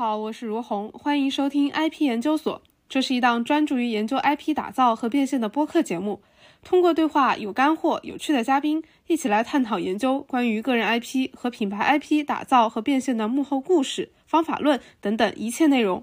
好，我是如虹，欢迎收听 IP 研究所。这是一档专注于研究 IP 打造和变现的播客节目。通过对话有干货、有趣的嘉宾，一起来探讨研究关于个人 IP 和品牌 IP 打造和变现的幕后故事、方法论等等一切内容。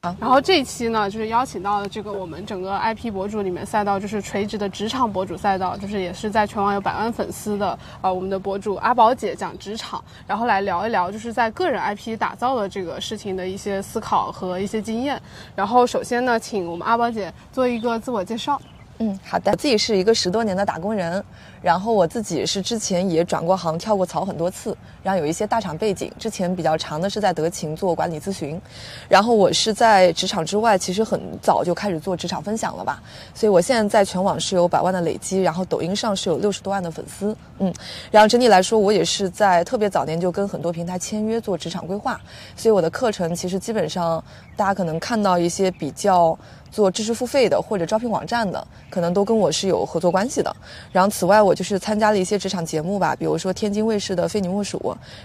然后这一期呢，就是邀请到了这个我们整个 IP 博主里面赛道，就是垂直的职场博主赛道，就是也是在全网有百万粉丝的呃我们的博主阿宝姐讲职场，然后来聊一聊就是在个人 IP 打造的这个事情的一些思考和一些经验。然后首先呢，请我们阿宝姐做一个自我介绍。嗯，好的。我自己是一个十多年的打工人，然后我自己是之前也转过行、跳过槽很多次，然后有一些大厂背景。之前比较长的是在德勤做管理咨询，然后我是在职场之外，其实很早就开始做职场分享了吧。所以我现在在全网是有百万的累积，然后抖音上是有六十多万的粉丝。嗯，然后整体来说，我也是在特别早年就跟很多平台签约做职场规划，所以我的课程其实基本上大家可能看到一些比较。做知识付费的或者招聘网站的，可能都跟我是有合作关系的。然后此外，我就是参加了一些职场节目吧，比如说天津卫视的《非你莫属》，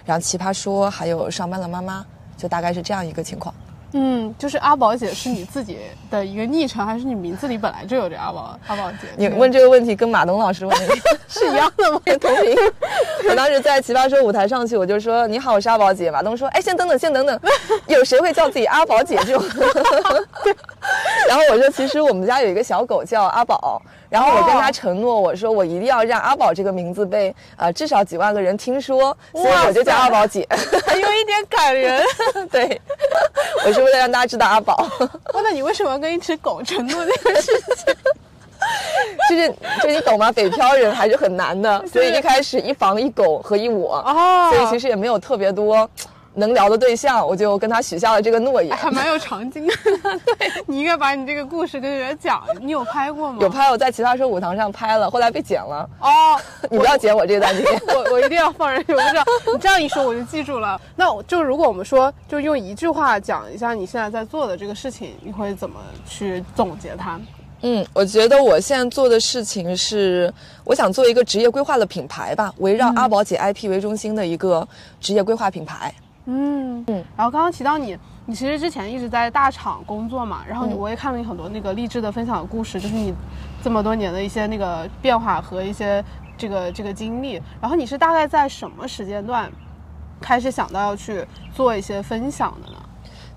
然后奇葩说，还有上班了妈妈，就大概是这样一个情况。嗯，就是阿宝姐是你自己的一个昵称，还是你名字里本来就有这阿宝阿宝姐？你问这个问题跟马东老师问的 是一样的吗？同名。我当时在奇葩说舞台上去，我就说你好，我是阿宝姐。马东说，哎，先等等，先等等，有谁会叫自己阿宝姐这种？然后我说，其实我们家有一个小狗叫阿宝。然后我跟他承诺，我说我一定要让阿宝这个名字被呃至少几万个人听说，所以我就叫阿宝姐，还有一点感人。对，我是为了让大家知道阿宝。那你为什么要跟一只狗承诺这个事情？就是就你懂吗？北漂人还是很难的，所以一开始一房一狗和一我，所以其实也没有特别多。能聊的对象，我就跟他许下了这个诺言，还蛮有场景的。对你应该把你这个故事跟人家讲。你有拍过吗？有拍，我在奇葩说舞台上拍了，后来被剪了。哦，你不要剪我这段你，我我一定要放人。我不知道你这样一说，我就记住了。那就如果我们说，就用一句话讲一下你现在在做的这个事情，你会怎么去总结它？嗯，我觉得我现在做的事情是，我想做一个职业规划的品牌吧，围绕阿宝姐 IP 为中心的一个职业规划品牌。嗯嗯，然后刚刚提到你，你其实之前一直在大厂工作嘛，然后我也看了你很多那个励志的分享的故事，就是你这么多年的一些那个变化和一些这个这个经历。然后你是大概在什么时间段开始想到要去做一些分享的呢？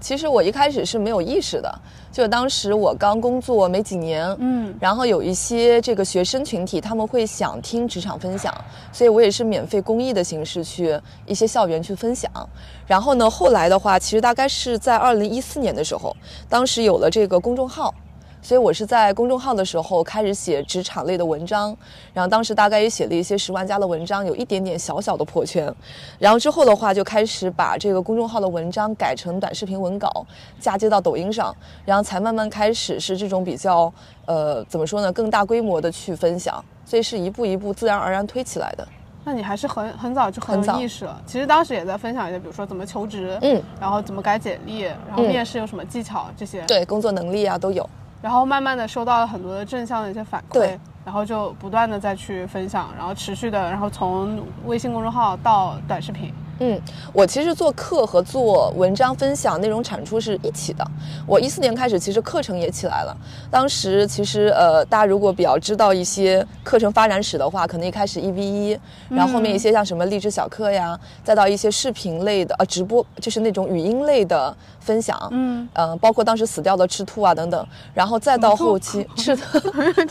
其实我一开始是没有意识的。就当时我刚工作没几年，嗯，然后有一些这个学生群体，他们会想听职场分享，所以我也是免费公益的形式去一些校园去分享。然后呢，后来的话，其实大概是在二零一四年的时候，当时有了这个公众号。所以我是在公众号的时候开始写职场类的文章，然后当时大概也写了一些十万加的文章，有一点点小小的破圈。然后之后的话就开始把这个公众号的文章改成短视频文稿，嫁接到抖音上，然后才慢慢开始是这种比较呃怎么说呢，更大规模的去分享。所以是一步一步自然而然推起来的。那你还是很很早就很有意识了。其实当时也在分享一些，比如说怎么求职，嗯，然后怎么改简历，然后面试有什么技巧这些。对，工作能力啊都有。然后慢慢的收到了很多的正向的一些反馈，然后就不断的再去分享，然后持续的，然后从微信公众号到短视频。嗯，我其实做课和做文章分享内容产出是一起的。我一四年开始，其实课程也起来了。当时其实呃，大家如果比较知道一些课程发展史的话，可能一开始一 v 一，然后后面一些像什么励志小课呀，再到一些视频类的呃直播，就是那种语音类的分享。嗯嗯，包括当时死掉的赤兔啊等等，然后再到后期是 的，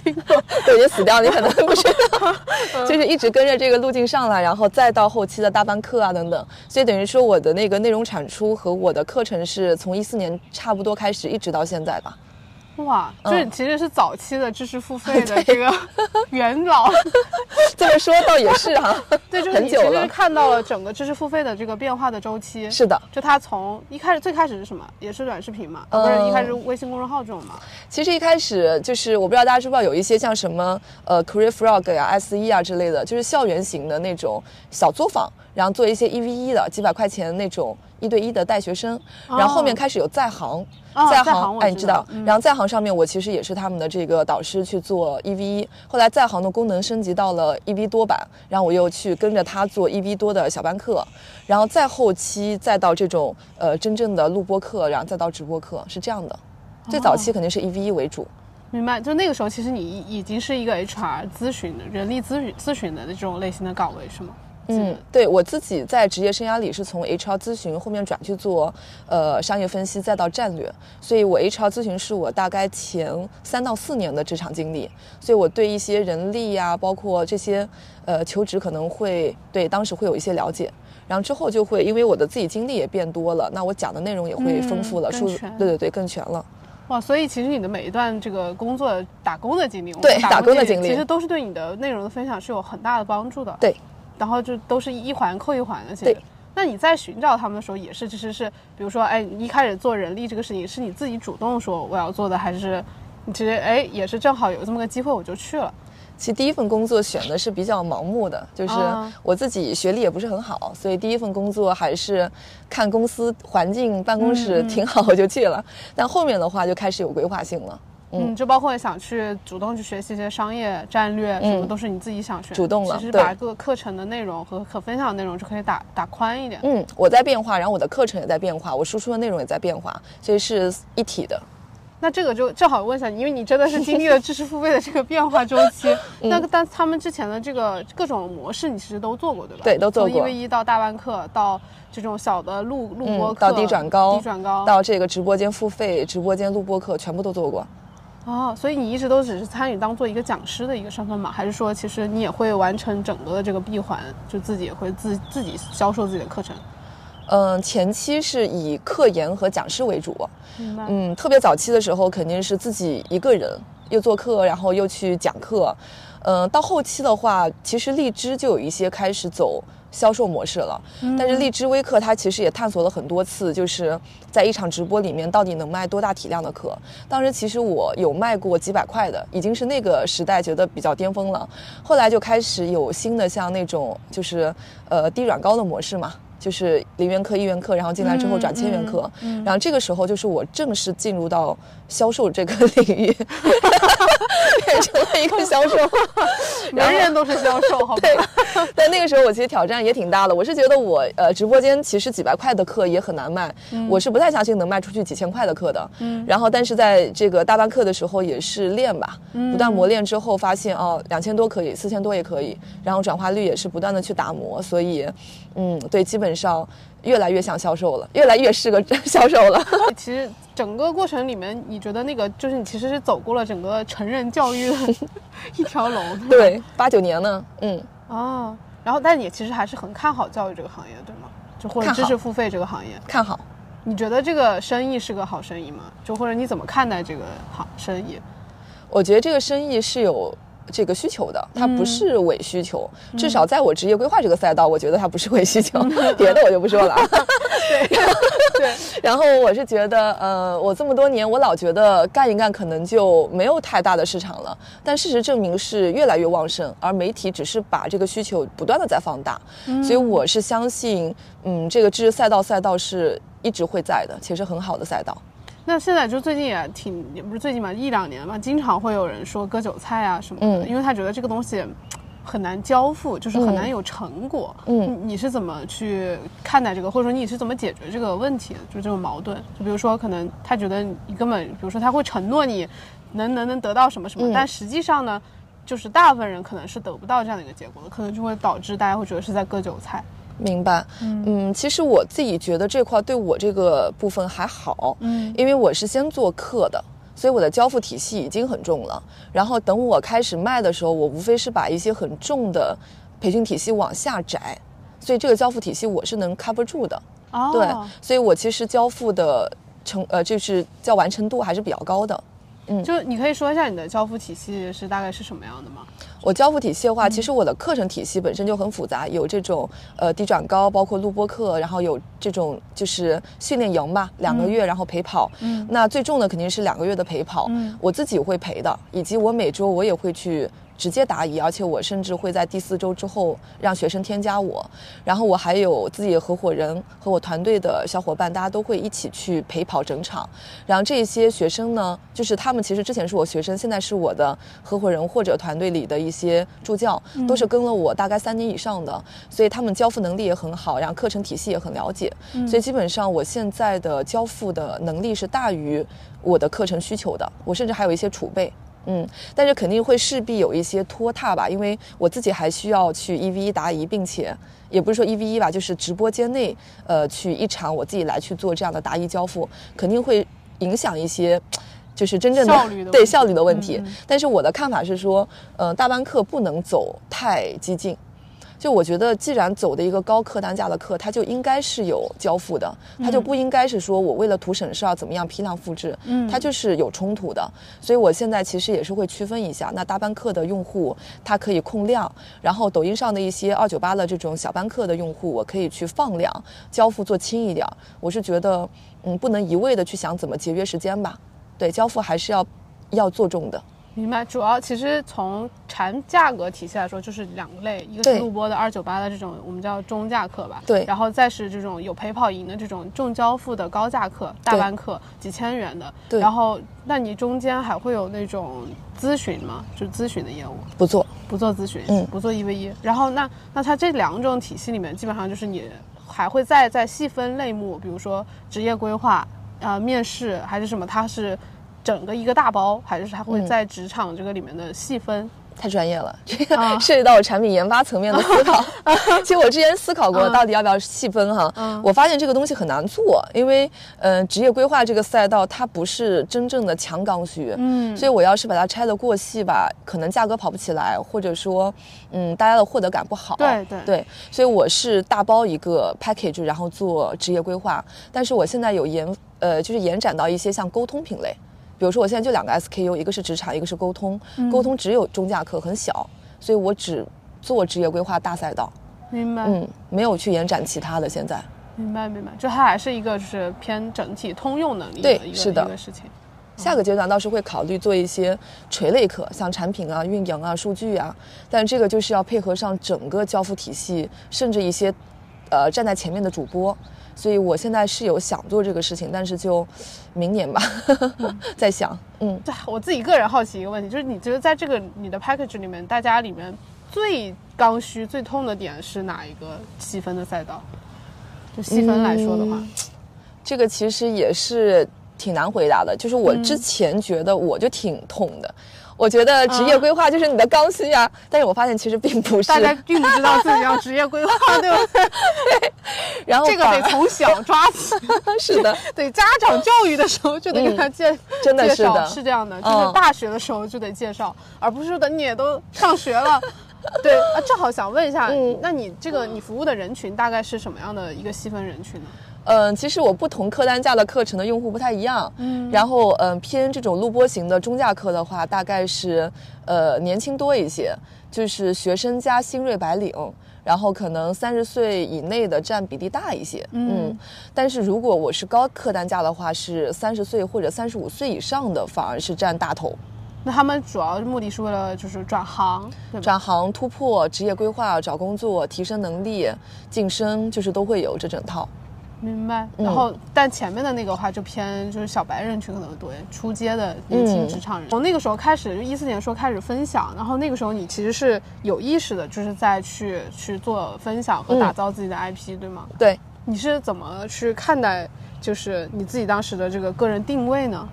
听过，对，也死掉，你可能不知道，就是一直跟着这个路径上来，然后再到后期的大班课啊等等。所以等于说，我的那个内容产出和我的课程是从一四年差不多开始，一直到现在吧。哇，这其实是早期的知识付费的 这个 元老。这么说倒也是哈，对，就是你其实看到了整个知识付费的这个变化的周期。是的，就它从一开始最开始是什么，也是短视频嘛，不是一开始微信公众号这种嘛。其实一开始就是我不知道大家知不知道，有一些像什么呃 Career Frog 呀、S E 啊之类的，就是校园型的那种小作坊。然后做一些一 v 一的几百块钱那种一对一的带学生，然后后面开始有在行，哦在在行我哎，你知道，嗯然后在行上面我其实也是他们的这个导师去做一 v 一，后来在行的功能升级到了一 v 多版，然后我又去跟着他做一 v 多的小班课，然后再后期再到这种呃真正的录播课，然后再到直播课，是这样的。最早期肯定是一 v 一为主，明白，就那个时候，其实你已已经是一个 HR 咨询的人力咨询咨询的这种类型的岗位，是吗？嗯，对我自己在职业生涯里是从 HR 咨询后面转去做呃商业分析，再到战略，所以我 HR 咨询是我大概前三到四年的职场经历，所以我对一些人力呀、包括这些呃求职可能会对当时会有一些了解。然后之后就会，因为我的自己经历也变多了，那我讲的内容也会丰富了，说嗯更全对对对更全了。哇，所以其实你的每一段这个工作打工的经历，对打工的经经历其实都是对你的内容的分享是有很大的帮助的。对，然后就都是一环扣一环的。其实对，那你在寻找他们的时候，也是其实是，比如说，哎，你一开始做人力这个事情，是你自己主动说我要做的，还是你其实哎也是正好有这么个机会我就去了？其实第一份工作选的是比较盲目的，就是啊我自己学历也不是很好，所以第一份工作还是看公司环境、办公室挺好我就去了。但后面的话就开始有规划性了，嗯，就包括想去主动去学习一些商业战略，什么都是你自己想学主动了其实把各个课程的内容和可分享的内容就可以打打宽一点。嗯，我在变化，然后我的课程也在变化，我输出的内容也在变化，所以是一体的。那这个就正好问一下你，因为你真的是经历了知识付费的这个变化周期，嗯那个但他们之前的这个各种模式，你其实都做过，对吧？对都做过从一 v 一到大班课，到这种小的录录播嗯，课，到低转高，低转高，到这个直播间付费、直播间录播课，全部都做过。哦，所以你一直都只是参与当做一个讲师的一个身份吗？还是说其实你也会完成整个的这个闭环，就自己也会自自己销售自己的课程？嗯，前期是以课研和讲师为主。嗯，特别早期的时候肯定是自己一个人，又做课，然后又去讲课。嗯，到后期的话，其实荔枝就有一些开始走销售模式了。但是荔枝微课它其实也探索了很多次，就是在一场直播里面到底能卖多大体量的课。当时其实我有卖过几百块的，已经是那个时代觉得比较巅峰了。后来就开始有新的像那种就是呃低软高的模式嘛。就是零元课、一元课，然后进来之后转千元课，然后这个时候就是我正式进入到销售这个 领域，变成了一个销售。人人都是销售，好吧？但那个时候我其实挑战也挺大的，我是觉得我呃直播间其实几百块的课也很难卖，我是不太相信能卖出去几千块的课的。嗯，然后但是在这个大班课的时候也是练吧，不断磨练之后发现哦两千多可以，四千多也可以，然后转化率也是不断的去打磨，所以嗯对，基本上越来越像销售了，越来越是个 销售了。其实整个过程里面，你觉得那个就是你其实是走过了整个成人教育的 一条龙，对，八九年呢，嗯。哦，然后但你其实还是很看好教育这个行业，对吗？就或者知识付费这个行业，看好，你觉得这个生意是个好生意吗？就或者你怎么看待这个行生意？我觉得这个生意是有这个需求的，它不是伪需求。至少在我职业规划这个赛道，我觉得它不是伪需求，别的我就不说了。对，然后我是觉得，呃，我这么多年，我老觉得干一干可能就没有太大的市场了，但事实证明是越来越旺盛，而媒体只是把这个需求不断的在放大，所以我是相信，嗯，这个知识赛道赛道是一直会在的，且是很好的赛道。那现在就最近也挺，也不是最近吧，一两年吧，经常会有人说割韭菜啊什么的，嗯因为他觉得这个东西很难交付，就是很难有成果。嗯你你是怎么去看待这个，或者说你是怎么解决这个问题的？就这种矛盾，就比如说可能他觉得你根本，比如说他会承诺你能能能得到什么什么，嗯但实际上呢，就是大部分人可能是得不到这样的一个结果的，可能就会导致大家会觉得是在割韭菜。明白，嗯，其实我自己觉得这块对我这个部分还好，嗯因为我是先做课的，所以我的交付体系已经很重了。然后等我开始卖的时候，我无非是把一些很重的培训体系往下窄，所以这个交付体系我是能 cover 住的。哦，对，所以我其实交付的成呃就是叫完成度还是比较高的。就你可以说一下你的交付体系是大概是什么样的吗？我交付体系的话，其实我的课程体系本身就很复杂，有这种呃低转高，包括录播课，然后有这种就是训练营吧，两个月然后陪跑。嗯，那最重的肯定是两个月的陪跑，嗯。我自己会陪的，以及我每周我也会去直接答疑，而且我甚至会在第四周之后让学生添加我，然后我还有自己的合伙人和我团队的小伙伴，大家都会一起去陪跑整场。然后这些学生呢，就是他们其实之前是我学生，现在是我的合伙人或者团队里的一些助教，都是跟了我大概三年以上的，所以他们交付能力也很好，然后课程体系也很了解，所以基本上我现在的交付的能力是大于我的课程需求的，我甚至还有一些储备。嗯，但是肯定会势必有一些拖沓吧，因为我自己还需要去一 v 一答疑，并且也不是说一 v 一吧，就是直播间内，呃，去一场我自己来去做这样的答疑交付，肯定会影响一些，就是真正的对效率的问题。但是我的看法是说，呃，大班课不能走太激进。就我觉得，既然走的一个高客单价的课，它就应该是有交付的，它就不应该是说我为了图省事儿怎么样批量复制，嗯，它就是有冲突的。所以我现在其实也是会区分一下，那大班课的用户它可以控量，然后抖音上的一些二九八的这种小班课的用户，我可以去放量，交付做轻一点儿。我是觉得，嗯，不能一味的去想怎么节约时间吧，对，交付还是要要做重的。明白，主要其实从产价格体系来说，就是两类，一个是录播的二九八的这种我们叫中价课吧，对。然后再是这种有陪跑营的这种重交付的高价课，大班课几千元的，对。然后那你中间还会有那种咨询吗？就咨询的业务，不做，不做咨询，嗯。不做一 v 一，然后那那它这两种体系里面，基本上就是你还会再再细分类目，比如说职业规划、呃面试还是什么，它是整个一个大包，还是它会嗯在职场这个里面的细分？太专业了，这个啊涉及到我产品研发层面的思考。其实我之前思考过，嗯到底要不要细分哈。嗯我发现这个东西很难做，因为呃，职业规划这个赛道它不是真正的强刚需，嗯所以我要是把它拆得过细吧，可能价格跑不起来，或者说，嗯，大家的获得感不好。对对对，所以我是大包一个 package，然后做职业规划。但是我现在有延呃，就是延展到一些像沟通品类，比如说我现在就两个 SKU，一个是职场，一个是沟通。嗯沟通只有中价课很小，所以我只做职业规划大赛道，明白，嗯，没有去延展其他的。现在明白，明白，就它还是一个就是偏整体通用能力的对一个是的一个事情。下个阶段倒是会考虑做一些垂类课，像产品啊、运营啊、数据啊，但这个就是要配合上整个交付体系，甚至一些呃站在前面的主播。所以我现在是有想做这个事情，但是就明年吧，在想，嗯。对我自己个人好奇一个问题，就是你觉得在这个你的 package 里面，大家里面最刚需、最痛的点是哪一个细分的赛道？就细分来说的话，嗯这个其实也是挺难回答的。就是我嗯之前觉得我就挺痛的，我觉得职啊业规划就是你的刚需啊，但是我发现其实并不是。大家并不知道自己要职业规划，对吧？然后这个得从小抓起，是的，对家长教育的时候就得给他介、真的介绍，是的是这样的，就是嗯大学的时候就得介绍，而不是说等你也都上学了。对啊，正好想问一下，嗯那你这个你服务的人群大概是什么样的一个细分人群呢？嗯，其实我不同客单价的课程的用户不太一样，嗯，然后嗯偏这种录播型的中价课的话，大概是呃年轻多一些，就是学生加新锐白领。然后可能三十岁以内的占比例大一些，嗯，但是如果我是高客单价的话，是三十岁或者三十五岁以上的反而是占大头。那他们主要目的是为了就是转行，转行、突破、职业规划、找工作、提升能力、晋升，就是都会有这整套。明白。嗯然后，但前面的那个话就偏就是小白人群可能多一点，初阶的年轻嗯职场人。从那个时候开始，就一四年说开始分享，然后那个时候你其实是有意识的，就是在去去做分享和嗯打造自己的 IP，、对吗？对，你是怎么去看待就是你自己当时的这个个人定位呢？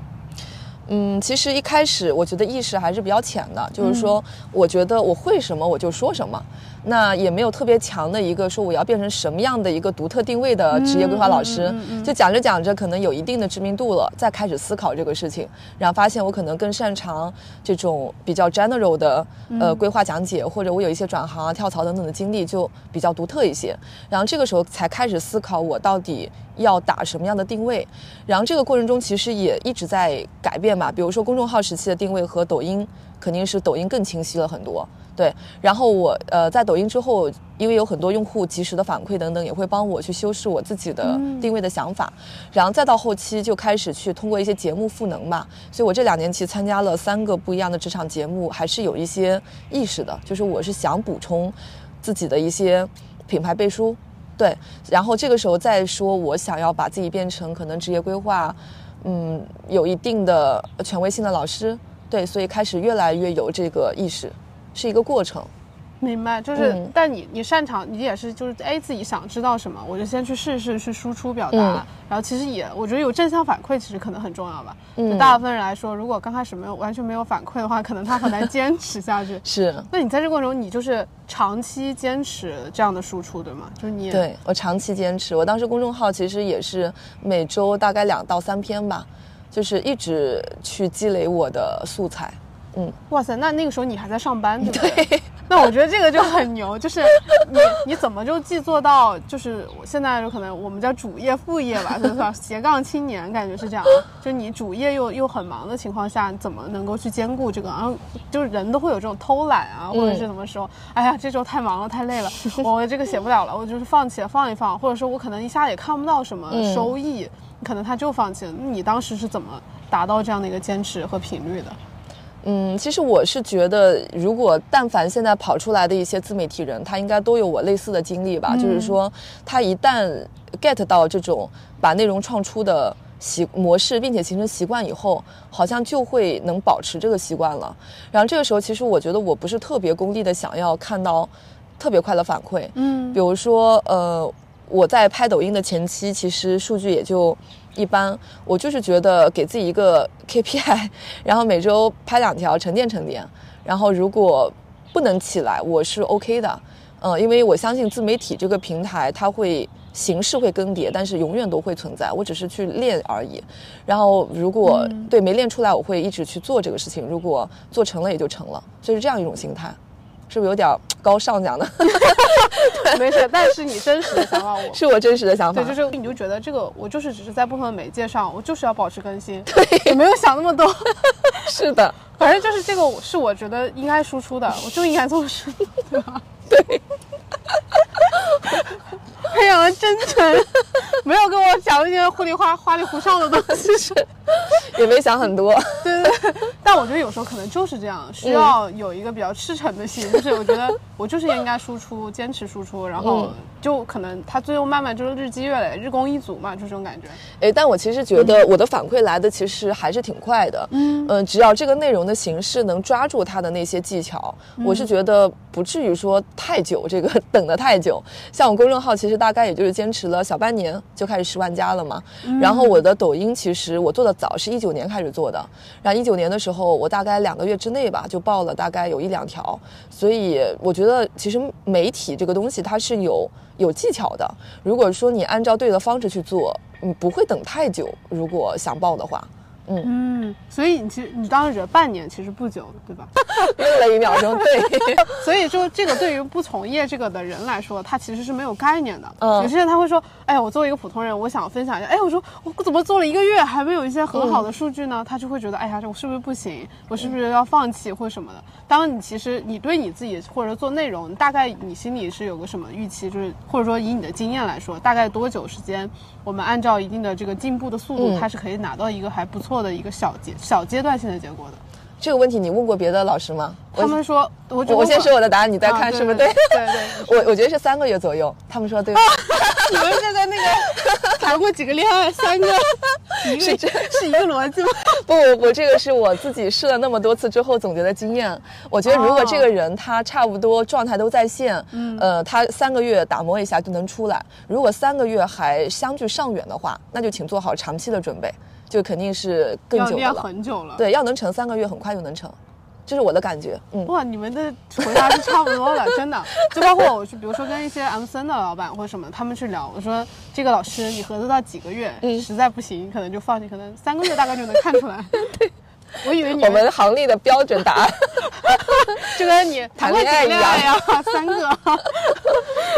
嗯，其实一开始我觉得意识还是比较浅的，就是说，我觉得我会什么我就说什么，那也没有特别强的一个说我要变成什么样的一个独特定位的职业规划老师，就讲着讲着可能有一定的知名度了，再开始思考这个事情，然后发现我可能更擅长这种比较 general 的呃规划讲解，或者我有一些转行啊、跳槽等等的经历就比较独特一些，然后这个时候才开始思考我到底要打什么样的定位，然后这个过程中其实也一直在改变吧，比如说公众号时期的定位和抖音肯定是抖音更清晰了很多，对，然后我呃在抖音之后，因为有很多用户及时的反馈等等，也会帮我去修饰我自己的定位的想法，然后再到后期就开始去通过一些节目赋能嘛，所以我这两年其实参加了三个不一样的职场节目，还是有一些意识的，就是我是想补充自己的一些品牌背书，对，然后这个时候再说我想要把自己变成可能职业规划，嗯，有一定的权威性的老师，对，所以开始越来越有这个意识。是一个过程，明白，就是，但你你擅长，你也是就是哎自己想知道什么，我就先去试试去输出表达，然后其实也我觉得有正向反馈其实可能很重要吧。嗯，大部分人来说，如果刚开始没有完全没有反馈的话，可能他很难 坚持下去。是，那你在这过程中，你就是长期坚持这样的输出，对吗？就是你对我长期坚持，我当时公众号其实也是每周大概两到三篇吧，就是一直去积累我的素材。嗯，哇塞，那那个时候你还在上班，对不对？那我觉得这个就很牛，就是你你怎么就既做到，就是我现在就可能我们叫主业副业吧，就是斜杠青年，感觉是这样。就你主业又 又很忙的情况下，怎么能够去兼顾这个？然后就是人都会有这种偷懒啊，或者是什么时候，哎呀，这周太忙了，太累了，我这个写不了了，我就是放弃了，放一放，或者说我可能一下也看不到什么收益，可能他就放弃了。你当时是怎么达到这样的一个坚持和频率的？嗯，其实我是觉得，如果但凡现在跑出来的一些自媒体人，他应该都有我类似的经历吧。就是说，他一旦 get 到这种把内容创出的习模式，并且形成习惯以后，好像就会能保持这个习惯了。然后这个时候，其实我觉得我不是特别功利的，想要看到特别快的反馈。嗯，比如说，呃，我在拍抖音的前期，其实数据也就。一般，我就是觉得给自己一个 KPI，然后每周拍两条，沉淀沉淀。然后如果不能起来，我是 OK 的，嗯，因为我相信自媒体这个平台，它会形式会更迭，但是永远都会存在。我只是去练而已。然后如果对没练出来，我会一直去做这个事情。如果做成了，也就成了，就是这样一种心态。是不是有点高尚讲的？没事，但是你真实的想法，我 是我真实的想法。对，就是你就觉得这个，我就是只是在不同的媒介上，我就是要保持更新，对，也没有想那么多。是的，反正就是这个是我觉得应该输出的，我就应该这么说，对吧？对。非常的真诚，没有跟我讲那些糊里花花里胡哨的东西，是也没想很多。对对对，但我觉得有时候可能就是这样，需要有一个比较赤诚的心，就是我觉得我就是应该输出，坚持输出，然后就可能他最后慢慢就是日积月累，日功一足嘛，就这种感觉。哎，但我其实觉得我的反馈来的其实还是挺快的。嗯嗯，只要这个内容的形式能抓住他的那些技巧，我是觉得不至于说太久，这个 等的太久。像我公众号，其实大概也就是坚持了小半年就开始十万加了嘛。然后我的抖音，其实我做的早，是一九年开始做的。然后一九年的时候，我大概两个月之内吧，就报了大概有一两条。所以我觉得，其实媒体这个东西它是有有技巧的。如果说你按照对的方式去做，你不会等太久。如果想报的话。嗯，所以你其实你当时半年其实不久，对吧？愣了一秒钟，对。所以说这个对于不从业这个的人来说，他其实是没有概念的。嗯，有些人他会说，哎，我作为一个普通人，我想分享一下，哎，我说我怎么做了一个月还没有一些很好的数据呢？他就会觉得，哎呀，这我是不是不行？我是不是要放弃或什么的？当你其实你对你自己或者做内容，大概你心里是有个什么预期？就是或者说以你的经验来说，大概多久时间，我们按照一定的这个进步的速度，它是可以拿到一个还不错。的一个小阶小阶段性的结果的，这个问题你问过别的老师吗？他们说，我我先说我的答案，你再看是不是对？对对，我我觉得是三个月左右。他们说对。你们现在那个 谈过几个恋爱？三个，是这是一个逻辑吗？不不不，这个是我自己试了那么多次之后总结的经验。我觉得如果这个人他差不多状态都在线，嗯，呃，他三个月打磨一下就能出来。如果三个月还相距尚远的话，那就请做好长期的准备。就肯定是更久了，很久了。对，要能成三个月，很快就能成，这是我的感觉。嗯，哇，你们的回答是差不多的，真的。就包括我去，比如说跟一些 M 森的老板或者什么，他们去聊，我说这个老师你合作到几个月，实在不行可能就放弃，可能三个月大概就能看出来。对，我以为你我们行内的标准答案，就跟你 谈恋爱一样呀，三个，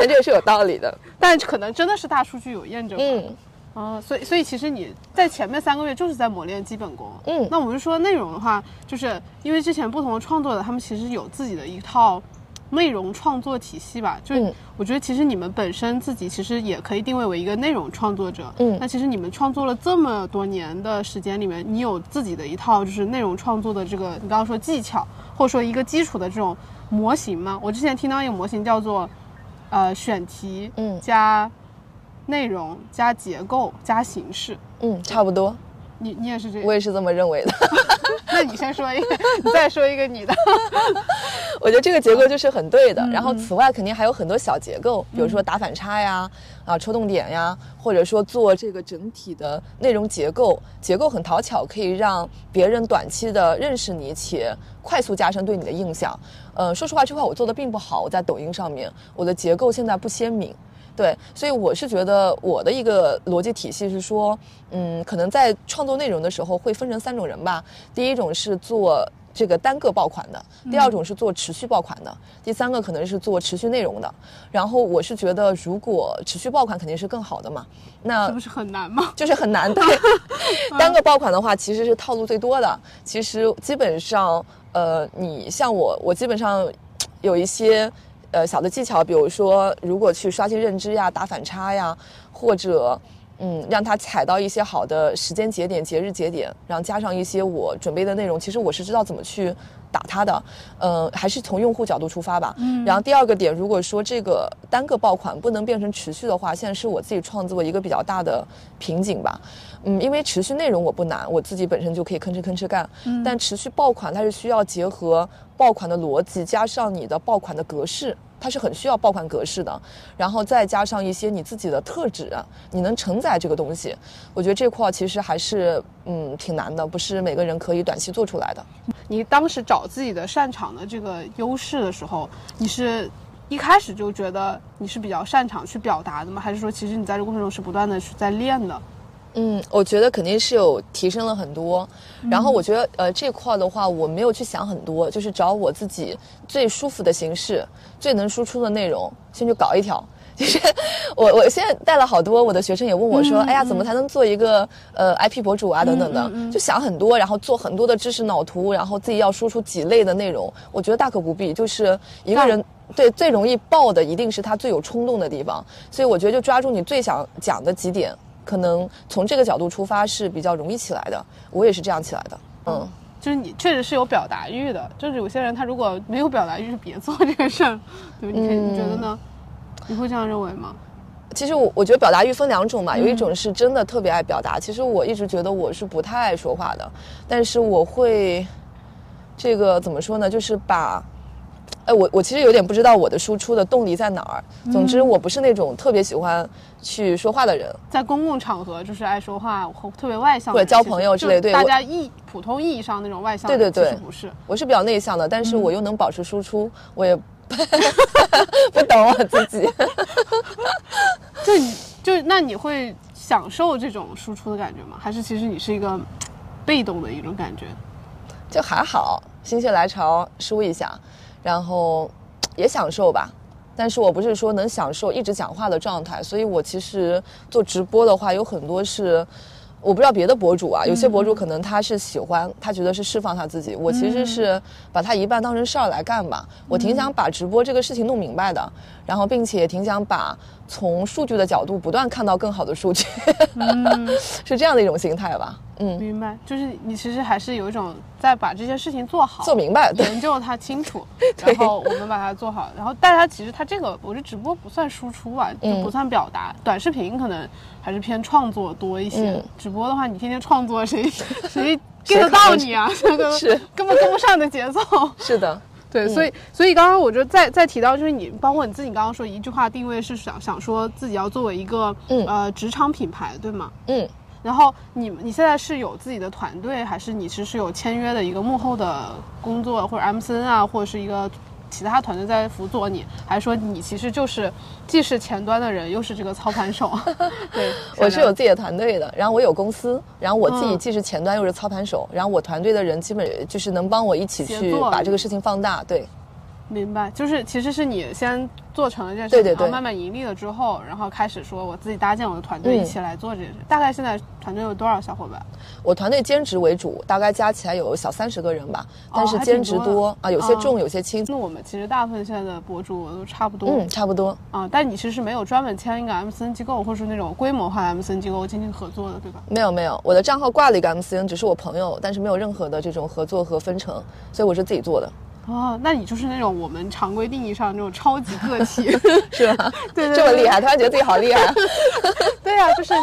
那这个是有道理的，但可能真的是大数据有验证。嗯。哦，所以所以其实你在前面三个月就是在磨练基本功。嗯那我们就说内容的话，就是因为之前不同的创作者，他们其实有自己的一套内容创作体系吧。就是嗯我觉得其实你们本身自己其实也可以定位为一个内容创作者。嗯那其实你们创作了这么多年的时间里面，你有自己的一套就是内容创作的这个你刚刚说技巧，或者说一个基础的这种模型吗？我之前听到一个模型叫做呃选题嗯加内容加结构加形式。嗯，差不多，你你也是这我也是这么认为的。那你先说一个，你再说一个你的。我觉得这个结构就是很对的。然后此外，肯定还有很多小结构，比如说打反差呀，啊戳动点呀，或者说做这个整体的内容结构，结构很讨巧，可以让别人短期的认识你，且快速加深对你的印象。呃，说实话，这块我做的并不好，我在抖音上面，我的结构现在不鲜明。对，所以我是觉得我的一个逻辑体系是说，嗯，可能在创作内容的时候会分成三种人吧。第一种是做这个单个爆款的，第二种是做持续爆款的，第三个可能是做持续内容的。然后我是觉得，如果持续爆款肯定是更好的嘛，那这不是很难吗？就是很难。对，单个爆款的话，其实是套路最多的。其实基本上，呃，你像我，我基本上有一些呃小的技巧，比如说，如果去刷新认知呀、打反差呀，或者。嗯，让他踩到一些好的时间节点、节日节点，然后加上一些我准备的内容，其实我是知道怎么去打它的。呃，还是从用户角度出发吧。嗯。然后第二个点，如果说这个单个爆款不能变成持续的话，现在是我自己创作一个比较大的瓶颈吧。嗯，因为持续内容我不难，我自己本身就可以吭哧吭哧干。嗯。但持续爆款它是需要结合爆款的逻辑，加上你的爆款的格式。它是很需要爆款格式的，然后再加上一些你自己的特质，你能承载这个东西。我觉得这块其实还是嗯挺难的，不是每个人可以短期做出来的。你当时找自己的擅长的这个优势的时候，你是一开始就觉得你是比较擅长去表达的吗？还是说其实你在这过程中是不断的去在练的？嗯，我觉得肯定是有提升了很多。然后我觉得，呃，这块的话，我没有去想很多，就是找我自己最舒服的形式、最能输出的内容，先去搞一条。就是我，我现在带了好多我的学生也问我说，哎呀，怎么才能做一个呃 IP 博主啊，等等的，就想很多，然后做很多的知识脑图，然后自己要输出几类的内容。我觉得大可不必，就是一个人对最容易爆的，一定是他最有冲动的地方。所以我觉得就抓住你最想讲的几点。可能从这个角度出发是比较容易起来的，我也是这样起来的。嗯，就是你确实是有表达欲的，就是有些人他如果没有表达欲，就别做这个事儿。对，你可以你觉得呢？你会这样认为吗？其实我我觉得表达欲分两种嘛，有一种是真的特别爱表达。其实我一直觉得我是不太爱说话的，但是我会这个怎么说呢？就是把。哎，我我其实有点不知道我的输出的动力在哪儿。总之，我不是那种特别喜欢去说话的人。在公共场合就是爱说话或特别外向，或者交朋友之类。对，大家意普通意义上那种外向，对对对，不是。我是比较内向的，但是我又能保持输出，我也 不懂我自己。就你就那你会享受这种输出的感觉吗？还是其实你是一个被动的一种感觉？就还好，心血来潮输一下。然后也享受吧，但是我不是说能享受一直讲话的状态，所以我其实做直播的话有很多是，我不知道别的博主啊，有些博主可能他是喜欢，他觉得是释放他自己，我其实是把他一半当成事儿来干吧，我挺想把直播这个事情弄明白的，然后并且挺想把从数据的角度不断看到更好的数据，嗯 是这样的一种心态吧。嗯，明白，就是你其实还是有一种在把这些事情做好、做明白、研究它清楚，然后我们把它做好。然后，但它其实它这个，我觉得直播不算输出啊，就不算表达。短视频可能还是偏创作多一些。直播的话，你天天创作，谁 谁 get 到你啊？这个是根本跟不上的节奏。是的，对，所以所以刚刚我觉得再再提到，就是你包括你自己刚刚说一句话定位是想想说自己要作为一个呃职场品牌，对吗？嗯。然后你你现在是有自己的团队，还是你其实是有签约的一个幕后的工作，或者 M C N 啊，或者是一个其他团队在辅佐你，还是说你其实就是既是前端的人，又是这个操盘手？对，我是有自己的团队的，然后我有公司，然后我自己既是前端又是操盘手，然后我团队的人基本就是能帮我一起去把这个事情放大。对，明白，就是其实是你先做成了这件事，对对对然后慢慢盈利了之后，然后开始说我自己搭建我的团队，嗯一起来做这件事。大概现在团队有多少小伙伴？我团队兼职为主，大概加起来有小三十个人吧，但是兼职多啊，有些哦重，有些轻。那我们其实大部分现在的博主都差不多，嗯，差不多。啊，但你其实是没有专门签一个 MCN 机构，或者是那种规模化 MCN 机构进行合作的，对吧？没有没有，我的账号挂了一个 MCN，只是我朋友，但是没有任何的这种合作和分成，所以我是自己做的，哦，那你就是那种我们常规定义上那种超级个体，是吧？对对对这么厉害，突然觉得自己好厉害。对呀、就是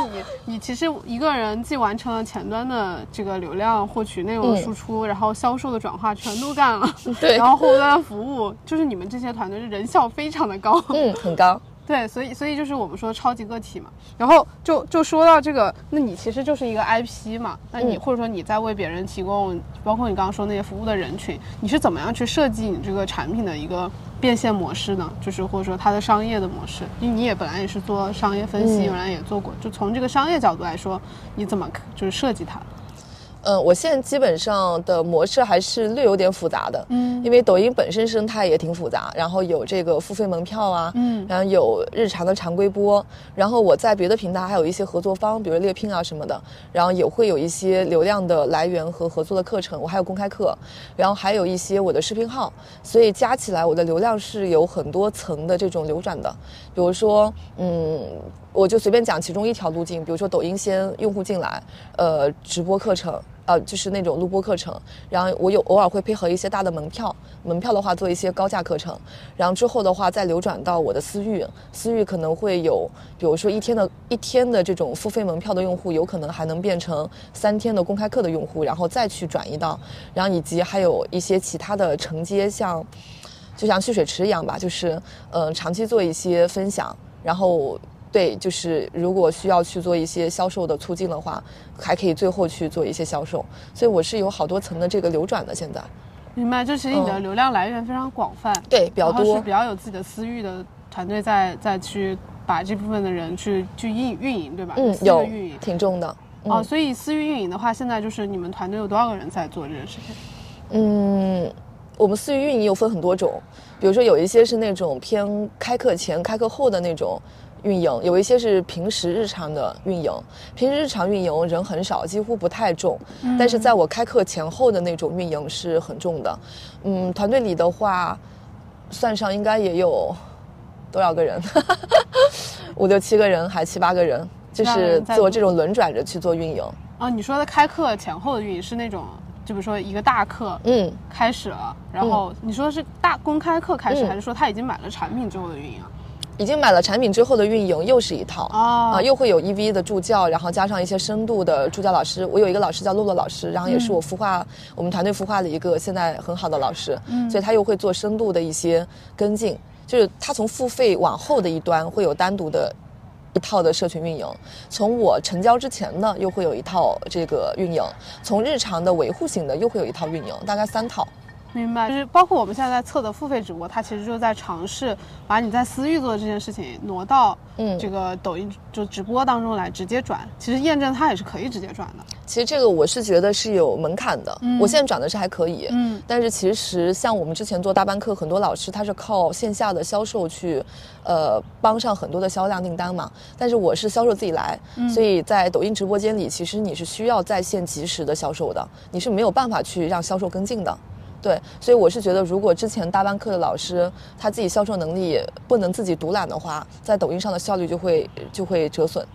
你，你其实一个人既完成了前端的这个流量获取、内容嗯输出，然后销售的转化全都干了，对然后后端服务，就是你们这些团队人效非常的高，嗯，很高。对，所以所以就是我们说超级个体嘛。然后就就说到这个，那你其实就是一个 IP 嘛，那你、嗯或者说你在为别人提供，包括你刚刚说那些服务的人群，你是怎么样去设计你这个产品的一个变现模式呢？就是或者说它的商业的模式，因为你也本来也是做商业分析，嗯原来也做过，就从这个商业角度来说，你怎么就是设计它？嗯，我现在基本上的模式还是略有点复杂的，嗯因为抖音本身生态也挺复杂，然后有这个付费门票啊，嗯然后有日常的常规播，然后我在别的平台还有一些合作方，比如猎聘啊什么的，然后也会有一些流量的来源和合作的课程，我还有公开课，然后还有一些我的视频号，所以加起来我的流量是有很多层的这种流转的，比如说，嗯。我就随便讲其中一条路径，比如说抖音先用户进来，呃，直播课程，呃，就是那种录播课程，然后我有偶尔会配合一些大的门票，门票的话做一些高价课程，然后之后的话再流转到我的私域，私域可能会有，比如说一天的一天的这种付费门票的用户，有可能还能变成三天的公开课的用户，然后再去转移到，然后以及还有一些其他的承接，像就像蓄水池一样吧，就是呃长期做一些分享，然后。对，就是如果需要去做一些销售的促进的话，还可以最后去做一些销售，所以我是有好多层的这个流转的。现在明白，就其实你的嗯流量来源非常广泛，对比较多是比，较有自己的私域的团队在在去把这部分的人去去运运营，对吧？嗯，有运营。挺重的。嗯哦，所以私域运营的话，现在就是你们团队有多少个人在做这件事情？嗯，我们私域运营又分很多种，比如说有一些是那种偏开课前、开课后的那种运营，有一些是平时日常的运营。平时日常运营人很少，几乎不太重，但是在我开课前后的那种运营是很重的。嗯，团队里的话，算上应该也有多少个人？五六七个人，还七八个人，就是做做这种轮转着去做运营。啊，你说的开课前后的运营是那种，就比如说一个大课嗯，开始了，然后你说的是大公开课开始，嗯还是说他已经买了产品之后的运营啊？已经买了产品之后的运营又是一套哦啊，又会有 EV 的助教，然后加上一些深度的助教老师。我有一个老师叫洛洛老师，然后也是我孵化、我们团队孵化的一个现在很好的老师，所以他又会做深度的一些跟进，就是他从付费往后的一端会有单独的。一套的社群运营，从我成交之前呢，又会有一套这个运营；从日常的维护型的，又会有一套运营，大概三套。明白，就是包括我们现在在测的付费直播，它其实就在尝试把你在私域做的这件事情挪到嗯这个抖音就直播当中来直接转。其实验证它也是可以直接转的。其实这个我是觉得是有门槛的，我现在转的是还可以，嗯但是其实像我们之前做大班课，很多老师他是靠线下的销售去，呃，帮上很多的销量订单嘛。但是我是销售自己来，所以在抖音直播间里，其实你是需要在线及时的销售的，你是没有办法去让销售跟进的。对，所以我是觉得，如果之前大班课的老师他自己销售能力不能自己独揽的话，在抖音上的效率就会就会折损。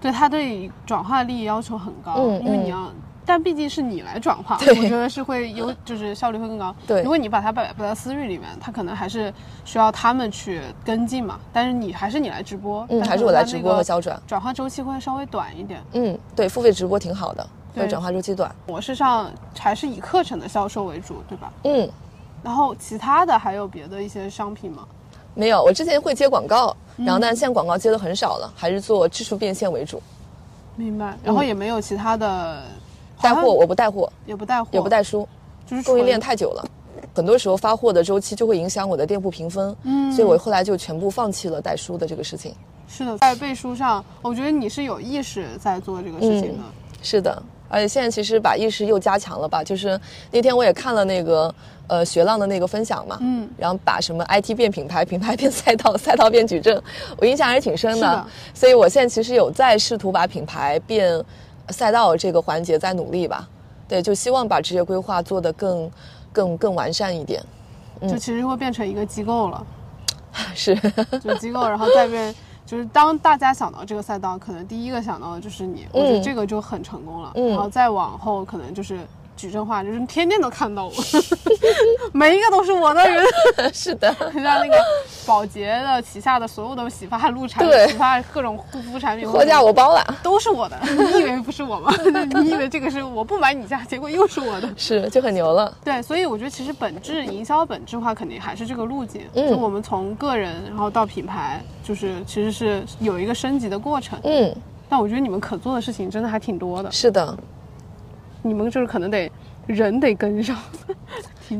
对他对转化力要求很高，嗯嗯因为你要，但毕竟是你来转化，对我觉得是会优，就是效率会更高。对如果你把它摆摆在私域里面，它可能还是需要他们去跟进嘛。但是你还是你来直播，嗯，还是我来直播和销转。转化周期会稍微短一点。嗯，对，付费直播挺好的，对会转化周期短。模式上还是以课程的销售为主，对吧？嗯，然后其他的还有别的一些商品吗？没有，我之前会接广告，然嗯后但是现在广告接的很少了，还是做支出变现为主。明白。然后也没有其他的带货我不带货，也不带货，也不带书，就是供应链太久了，很多时候发货的周期就会影响我的店铺评分，嗯所以我后来就全部放弃了带书的这个事情。是的，在背书上，我觉得你是有意识在做这个事情的。是的，而且现在其实把意识又加强了吧，就是那天我也看了那个呃学浪的那个分享嘛，嗯然后把什么 IT 变品牌，品牌变赛道，赛道变矩阵，我印象还是挺深的。是的所以我现在其实有在试图把品牌变赛道这个环节在努力吧，对，就希望把职业规划做得更更更完善一点。就其实会变成一个机构了，是，就机构，然后再变。就是当大家想到这个赛道，可能第一个想到的就是你，我觉得这个就很成功了。嗯然后再往后，可能就是矩阵化，就是天天都看到我，每一个都是我的人。是的，像那个宝洁的旗下的所有的洗发露产对品、洗发各种护肤产品，货架我包了。都是我的。你以为不是我吗？你以为这个是我不买你家，结果又是我的。是，就很牛了。对，所以我觉得其实本质营销本质化肯定还是这个路径，嗯就我们从个人然后到品牌，就是其实是有一个升级的过程。嗯，但我觉得你们可做的事情真的还挺多的，是的，你们就是可能得人得跟上。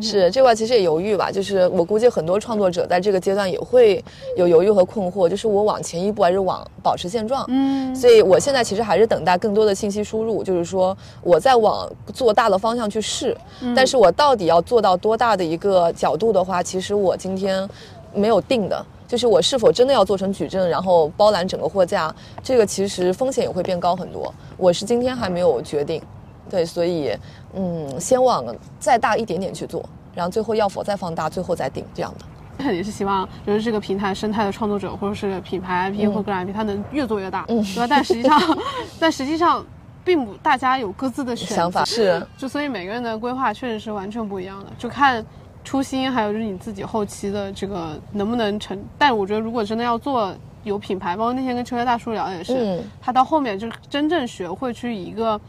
是这块其实也犹豫吧，就是我估计很多创作者在这个阶段也会有犹豫和困惑，就是我往前一步还是往保持现状。嗯，所以我现在其实还是等待更多的信息输入，就是说我在往做大的方向去试，但是我到底要做到多大的一个角度的话，其实我今天没有定的。就是我是否真的要做成矩阵，然后包揽整个货架，这个其实风险也会变高很多。我是今天还没有决定，对，所以嗯，先往再大一点点去做，然后最后要否再放大，最后再顶这样的。肯定是希望，就是这个平台生态的创作者，或者是品牌 IP 或个人 IP，它能越做越大，嗯对吧？但实际上，但实际上，并不，大家有各自的选择想法是，就所以每个人的规划确实是完全不一样的，就看初心，还有就是你自己后期的这个能不能成。但我觉得，如果真的要做有品牌，包括那天跟秋叶大叔聊也是，嗯他到后面就是真正学会去以一个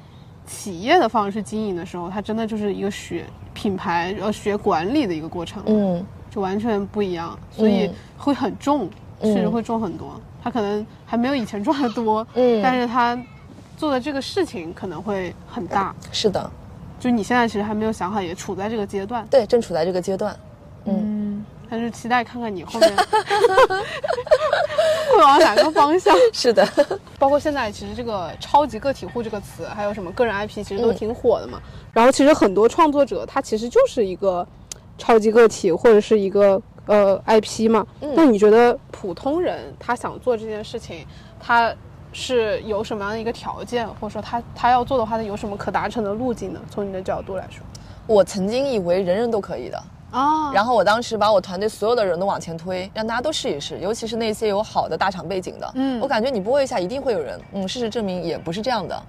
企业的方式经营的时候，它真的就是一个学品牌呃学管理的一个过程，嗯，就完全不一样，所以嗯会很重，嗯确实会重很多。他可能还没有以前赚的多，嗯但是他做的这个事情可能会很大。是的，就你现在其实还没有想好，也处在这个阶段。对，正处在这个阶段。嗯，但是期待看看你后面会往哪个方向。是的，包括现在其实这个“超级个体户”这个词，还有什么个人 IP，其实都挺火的嘛。然后其实很多创作者他其实就是一个超级个体或者是一个呃 IP 嘛。那你觉得普通人他想做这件事情，他是有什么样的一个条件，或者说他他要做的话，他有什么可达成的路径呢？从你的角度来说。我曾经以为人人都可以的，啊然后我当时把我团队所有的人都往前推，让大家都试一试，尤其是那些有好的大厂背景的。嗯我感觉你播一下一定会有人。嗯，事实证明也不是这样的，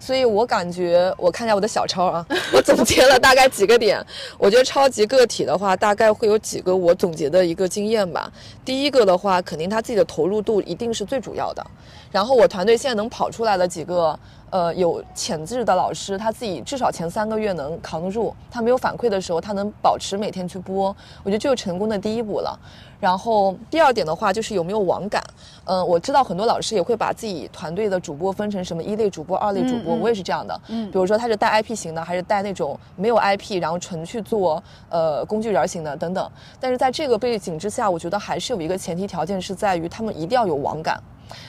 所以我感觉我看一下我的小抄啊，我总结了大概几个点。我觉得超级个体的话，大概会有几个我总结的一个经验吧。第一个的话，肯定他自己的投入度一定是最主要的。然后我团队现在能跑出来的几个。呃，有潜质的老师，他自己至少前三个月能扛得住，他没有反馈的时候，他能保持每天去播，我觉得这就成功的第一步了。然后第二点的话，就是有没有网感。嗯、我知道很多老师也会把自己团队的主播分成什么一类主播、二类主播，我也是这样的。嗯比如说他是带 IP 型的，还是带那种没有 IP，然后纯去做呃工具人型的等等。但是在这个背景之下，我觉得还是有一个前提条件是在于他们一定要有网感。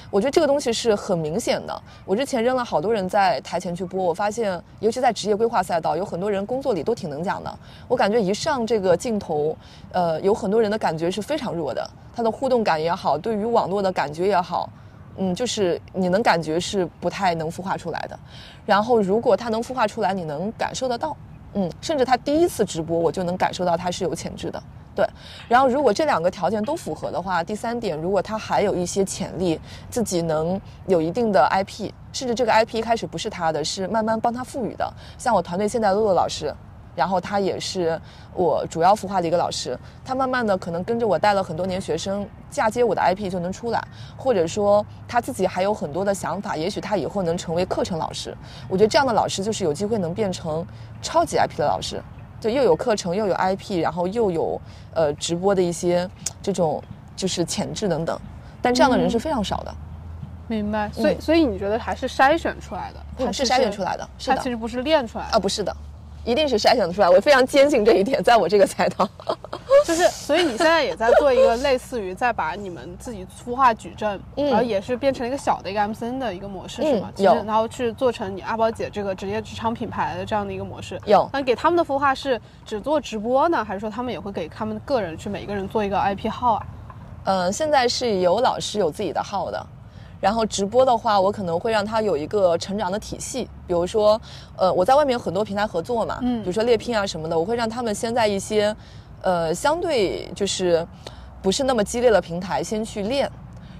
我觉得这个东西是很明显的。我之前扔了好多人在台前去播，我发现，尤其在职业规划赛道，有很多人工作里都挺能讲的。我感觉一上这个镜头，呃，有很多人的感觉是非常弱的，他的互动感也好，对于网络的感觉也好，嗯，就是你能感觉是不太能孵化出来的。然后，如果他能孵化出来，你能感受得到，嗯，甚至他第一次直播，我就能感受到他是有潜质的。对，然后如果这两个条件都符合的话，第三点，如果他还有一些潜力，自己能有一定的 IP，甚至这个 IP 一开始不是他的，是慢慢帮他赋予的。像我团队现在乐乐老师，然后他也是我主要孵化的一个老师，他慢慢的可能跟着我带了很多年学生，嫁接我的 IP 就能出来，或者说他自己还有很多的想法，也许他以后能成为课程老师。我觉得这样的老师就是有机会能变成超级 IP 的老师。就又有课程，又有 IP，然后又有呃直播的一些这种就是潜质等等，但这样的人是非常少的，明白，所以、所以你觉得还是筛选出来的？它嗯，是筛选出来的，是的它其实不是练出来的。啊，不是的，一定是筛选出来，我非常坚信这一点，在我这个赛道。就是，所以你现在也在做一个类似于在把你们自己孵化矩阵，嗯然后也是变成了一个小的一个 MCN 的一个模式，是吗嗯？有然后去做成你阿宝姐这个职业职场品牌的这样的一个模式。有那给他们的孵化是只做直播呢，还是说他们也会给他们个人去每一个人做一个 IP 号啊？嗯，现在是有老师有自己的号的，然后直播的话，我可能会让他有一个成长的体系，比如说，呃，我在外面有很多平台合作嘛，嗯比如说猎聘啊什么的，我会让他们先在一些，呃，相对就是不是那么激烈的平台先去练，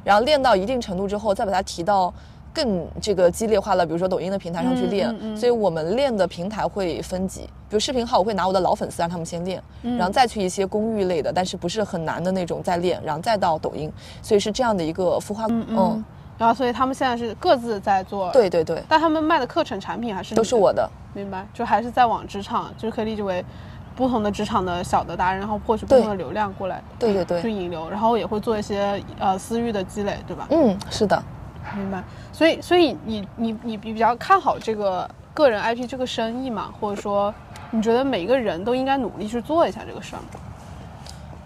然后练到一定程度之后，再把它提到。更这个激烈化了，比如说抖音的平台上去练，嗯嗯嗯所以我们练的平台会分级，比如视频号，我会拿我的老粉丝让他们先练，嗯然后再去一些公寓类的，但是不是很难的那种再练，然后再到抖音，所以是这样的一个孵化。嗯嗯，然后所以他们现在是各自在做，，对对对，但他们卖的课程产品还是都是我的。明白，就还是在往职场，就是可以理解为不同的职场的小的达人，然后获取不同的流量过来，对对对去引流，然后也会做一些呃私域的积累，对吧？嗯，是的。明白。所以，所以你你你你比较看好这个个人 IP 这个生意嘛？或者说，你觉得每一个人都应该努力去做一下这个事儿吗？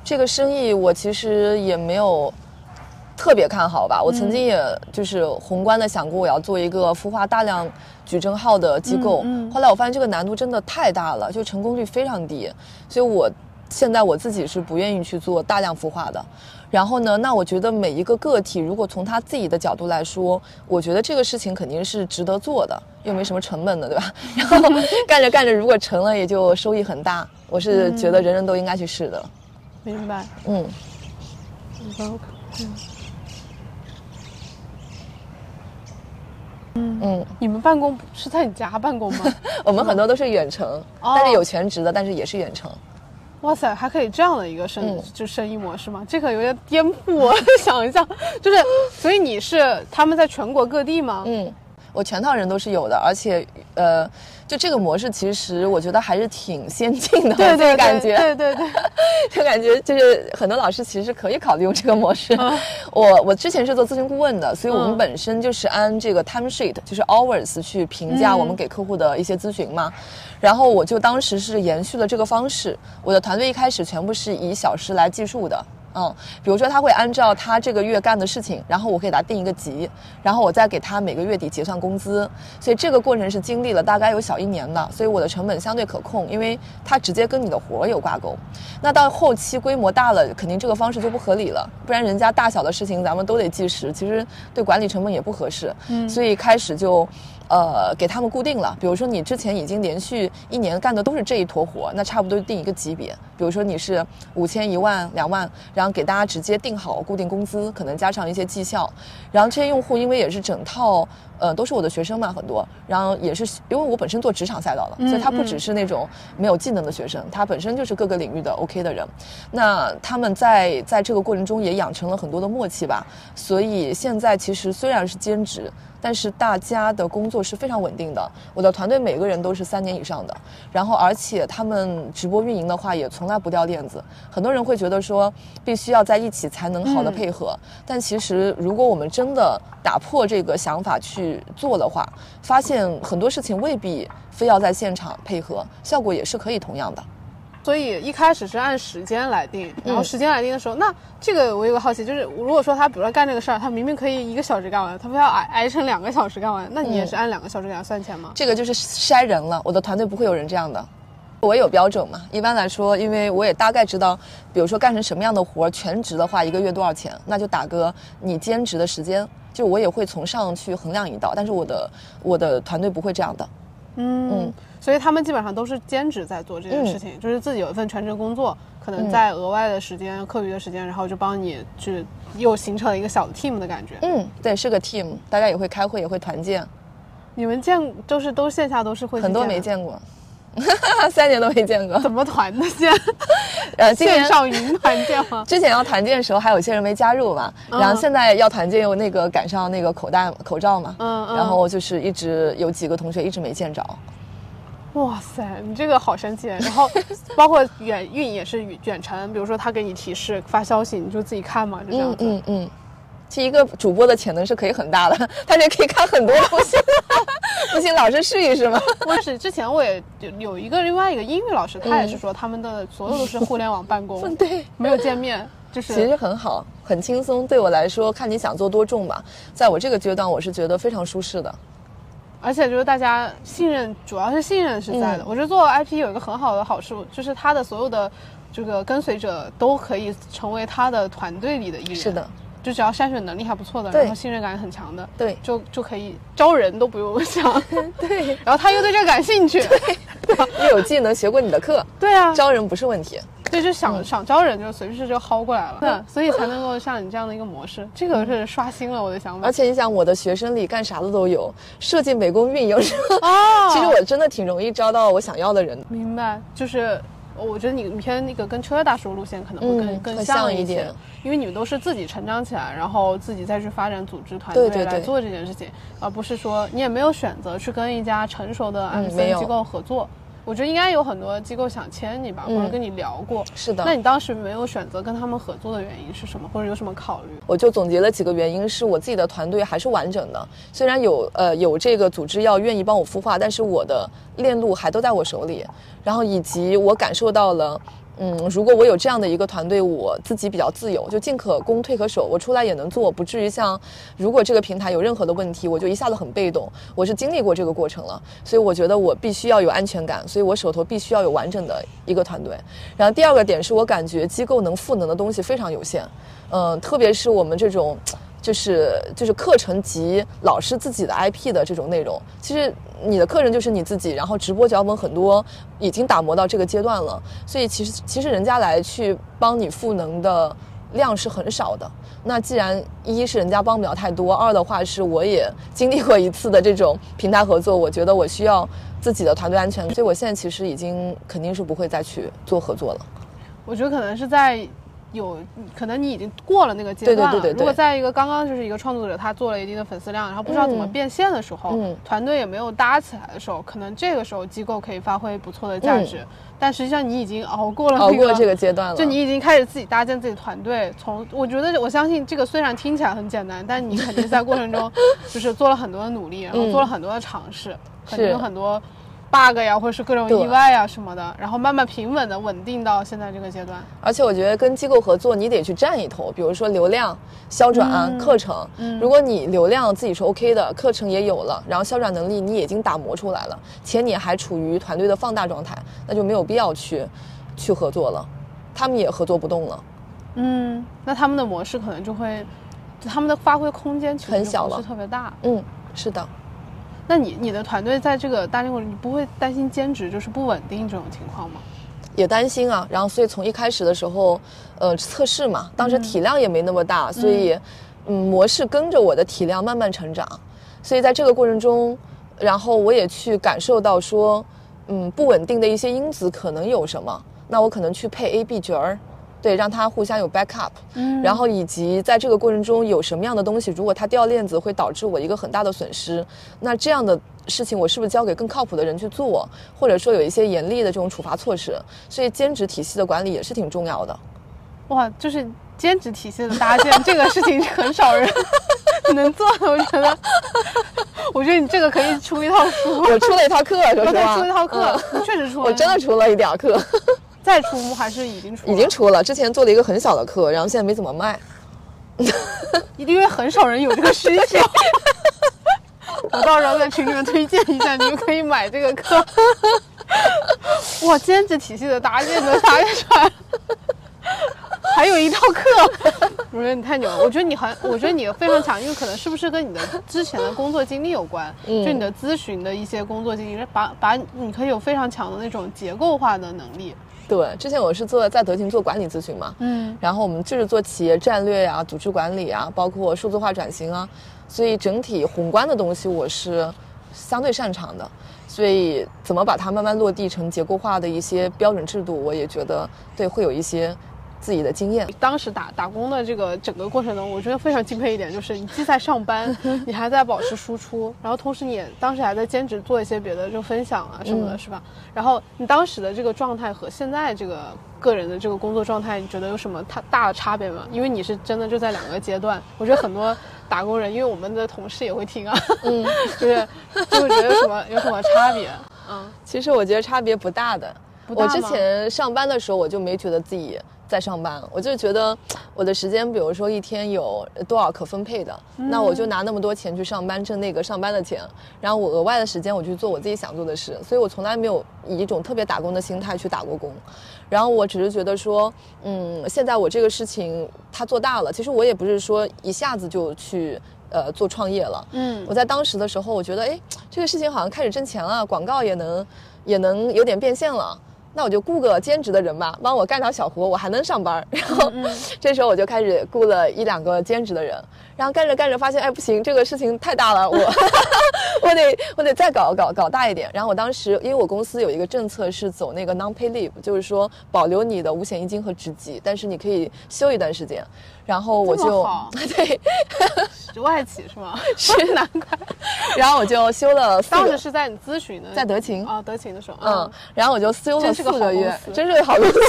这个生意我其实也没有特别看好吧。我曾经也就是宏观的想过，我要做一个孵化大量矩阵号的机构。后来我发现这个难度真的太大了，就成功率非常低，所以我现在我自己是不愿意去做大量孵化的。然后呢，那我觉得每一个个体，如果从他自己的角度来说，我觉得这个事情肯定是值得做的，又没什么成本的，对吧？然后 干着干着，如果成了，也就收益很大。我是觉得人人都应该去试的。明白。嗯。嗯，你们办公是在你家办公吗？我们很多都是远程，哦但是有全职的，但是也是远程。哇塞，还可以这样的一个生、嗯就生意模式吗？这个有点颠覆我想一下，就是所以你是他们在全国各地吗？嗯，我全套人都是有的，而且呃，就这个模式，其实我觉得还是挺先进的，我自己对 对感觉，对对对，就感觉就是很多老师其实是可以考虑用这个模式。我我之前是做咨询顾问的，所以我们嗯本身就是按这个 time sheet，就是 hours 去评价嗯我们给客户的一些咨询嘛。然后我就当时是延续了这个方式，我的团队一开始全部是以小时来计数的。嗯，比如说他会按照他这个月干的事情，然后我给他定一个级，然后我再给他每个月底结算工资，所以这个过程是经历了大概有小一年的，所以我的成本相对可控，因为它直接跟你的活儿有挂钩。那到后期规模大了，肯定这个方式就不合理了，不然人家大小的事情咱们都得计时，其实对管理成本也不合适。嗯，所以开始就。呃，给他们固定了，比如说你之前已经连续一年干的都是这一坨活，那差不多定一个级别。比如说你是五千、一万、两万，然后给大家直接定好固定工资，可能加上一些绩效。然后这些用户因为也是整套，呃，都是我的学生嘛，很多，然后也是因为我本身做职场赛道的，所以他不只是那种没有技能的学生，他本身就是各个领域的 OK 的人。那他们在在这个过程中也养成了很多的默契吧，所以现在其实虽然是兼职。但是大家的工作是非常稳定的，我的团队每个人都是三年以上的，然后而且他们直播运营的话也从来不掉链子。很多人会觉得说必须要在一起才能好的配合，但其实如果我们真的打破这个想法去做的话，发现很多事情未必非要在现场配合，效果也是可以同样的。所以一开始是按时间来定，然后嗯时间来定的时候，那这个我有个好奇，就是如果说他比如说干这个事儿，他明明可以一个小时干完，他非要挨挨成两个小时干完，那你也是按两个小时给他算钱吗？这个就是筛人了，我的团队不会有人这样的。我有标准嘛？一般来说，因为我也大概知道，比如说干成什么样的活儿，全职的话一个月多少钱，那就打个你兼职的时间，就我也会从上去衡量一道。但是我的我的团队不会这样的。嗯嗯所以他们基本上都是兼职在做这件事情，就是自己有一份全职工作，可能在额外的时间、课余的时间，然后就帮你去又形成了一个小的 team 的感觉。嗯，对，是个 team，大家也会开会，也会团建，你们见就是都线下都是会去很多没见过，三年都没见过。怎么团的线？呃，线上云团建吗？之前要团建的时候，还有一些人没加入嘛，然后嗯现在要团建又那个赶上那个口袋口罩嘛，嗯嗯然后就是一直有几个同学一直没见着。哇塞，你这个好神奇！然后包括远运也是远程，比如说他给你提示发消息，你就自己看嘛，就这样嗯子。嗯嗯，其实一个主播的潜能是可以很大的，他是可以看很多东西。不信，老师试一试吗？我是之前我也有有一个另外一个英语老师，他也是说他们的所有都是互联网办公，对，没有见面，就是其实很好，很轻松。对我来说，看你想做多重吧。在我这个阶段，我是觉得非常舒适的。而且就是大家信任，主要是信任是在的。嗯。我觉得做 IP 有一个很好的好处，就是他的所有的这个跟随者都可以成为他的团队里的一员。是的，就只要筛选能力还不错的，然后信任感很强的，对。就就可以招人都不用想。对，然后他又对这感兴趣，对。又有技能，学过你的课，对啊，招人不是问题。对，就想、想招人就随时就薅过来了，嗯对，所以才能够像你这样的一个模式，这个是刷新了我的想法。而且你想，我的学生里干啥的都有，设计、美工、运营，哦，其实我真的挺容易招到我想要的人。明白，就是我觉得你偏那个跟秋叶大叔路线可能会更、嗯更像一点，因为你们都是自己成长起来，然后自己再去发展组织团队来做这件事情，而不是说你也没有选择去跟一家成熟的嗯没 MCN 机构合作。我觉得应该有很多机构想签你吧，或者跟你聊过。是的那你当时没有选择跟他们合作的原因是什么，或者有什么考虑？我就总结了几个原因，是我自己的团队还是完整的，虽然有呃有这个组织要愿意帮我孵化，但是我的链路还都在我手里，然后以及我感受到了。嗯，如果我有这样的一个团队，我自己比较自由，就进可攻退可守，我出来也能做，不至于像如果这个平台有任何的问题，我就一下子很被动。我是经历过这个过程了，所以我觉得我必须要有安全感，所以我手头必须要有完整的一个团队。然后第二个点是我感觉机构能赋能的东西非常有限，嗯、特别是我们这种。就是就是课程及老师自己的 IP 的这种内容，其实你的课程就是你自己，然后直播脚本很多已经打磨到这个阶段了，所以其实其实人家来去帮你赋能的量是很少的。那既然一是人家帮不了太多，二的话是我也经历过一次的这种平台合作，我觉得我需要自己的团队安全，所以我现在其实已经肯定是不会再去做合作了。我觉得可能是在有，可能你已经过了那个阶段了。对对对对对如果在一个刚刚就是一个创作者，他做了一定的粉丝量，然后不知道怎么嗯变现的时候，嗯团队也没有搭起来的时候，可能这个时候机构可以发挥不错的价值。但实际上你已经熬过了、那个，嗯熬过这个阶段了，就你已经开始自己搭建自己团队，从我觉得我相信这个虽然听起来很简单，但你肯定在过程中 就是做了很多的努力，然后做了很多的尝试，肯定有很多 bug 呀，或者是各种意外呀什么的，然后慢慢平稳的稳定到现在这个阶段。而且我觉得跟机构合作，你得去占一头，比如说流量、销转、嗯课程。如果你流量自己是 OK 的，课程也有了，然后销转能力你已经打磨出来了，且你还处于团队的放大状态，那就没有必要去去合作了，他们也合作不动了。嗯，那他们的模式可能就会，就他们的发挥空间其实不很小了是特别大。嗯，是的。那你你的团队在这个搭建过程，你不会担心兼职就是不稳定这种情况吗？也担心啊，然后所以从一开始的时候，呃，测试嘛，当时体量也没那么大，所以，嗯，模式跟着我的体量慢慢成长，所以在这个过程中，然后我也去感受到说，嗯，不稳定的一些因子可能有什么，那我可能去配 A、B 角儿。对，让他互相有 backup，嗯然后以及在这个过程中有什么样的东西，如果他掉链子会导致我一个很大的损失，那这样的事情我是不是交给更靠谱的人去做，或者说有一些严厉的这种处罚措施？所以兼职体系的管理也是挺重要的。哇，就是兼职体系的搭建这个事情是很少人 能做的，我觉得。我觉得你这个可以出一套书，我出了一套课，说实再话，出一套课嗯，确实出了。我真的出了一点儿课，再出吗？还是已经出？已经出了。之前做了一个很小的课，然后现在没怎么卖。因为很少人有这个需求。我到时候在群里面推荐一下，你们可以买这个课。哇，兼职体系的搭建都搭建出来了，还有一套课，我觉得你太牛了。我觉得你很，我觉得你非常强，因为可能是不是跟你的之前的工作经历有关？嗯就你的咨询的一些工作经历，把把你可以有非常强的那种结构化的能力。对，之前我是做在德勤做管理咨询嘛，嗯，然后我们就是做企业战略呀、组织管理啊，包括数字化转型啊，所以整体宏观的东西我是相对擅长的。所以怎么把它慢慢落地成结构化的一些标准制度，我也觉得对会有一些自己的经验。当时打打工的这个整个过程中，我觉得非常敬佩一点，就是你既在上班，你还在保持输出，然后同时你也当时还在兼职做一些别的就分享啊什么的，嗯是吧？然后你当时的这个状态和现在这个个人的这个工作状态，你觉得有什么太大的差别吗？因为你是真的就在两个阶段，我觉得很多打工人，因为我们的同事也会听啊，嗯，就是就会觉得有什么有什么差别？嗯，其实我觉得差别不大的。我之前上班的时候，我就没觉得自己在上班，我就觉得我的时间，比如说一天有多少可分配的，那我就拿那么多钱去上班，挣那个上班的钱，然后我额外的时间我去做我自己想做的事，所以我从来没有以一种特别打工的心态去打过工。然后我只是觉得说，嗯，现在我这个事情它做大了，其实我也不是说一下子就去呃做创业了。嗯，我在当时的时候，我觉得哎，这个事情好像开始挣钱了，广告也能也能有点变现了。那我就雇个兼职的人吧，帮我干点小活，我还能上班。然后这时候我就开始雇了一两个兼职的人，然后干着干着发现，哎，不行，这个事情太大了，我 我得我得再搞搞搞大一点。然后我当时因为我公司有一个政策是走那个 non pay leave，就是说保留你的五险一金和职级，但是你可以休一段时间。然后我就 对，外企是吗？是难怪。然后我就休了，当时是在你咨询的，在德勤啊，德勤的时候，嗯，然后我就休了四个月，真是个好公司。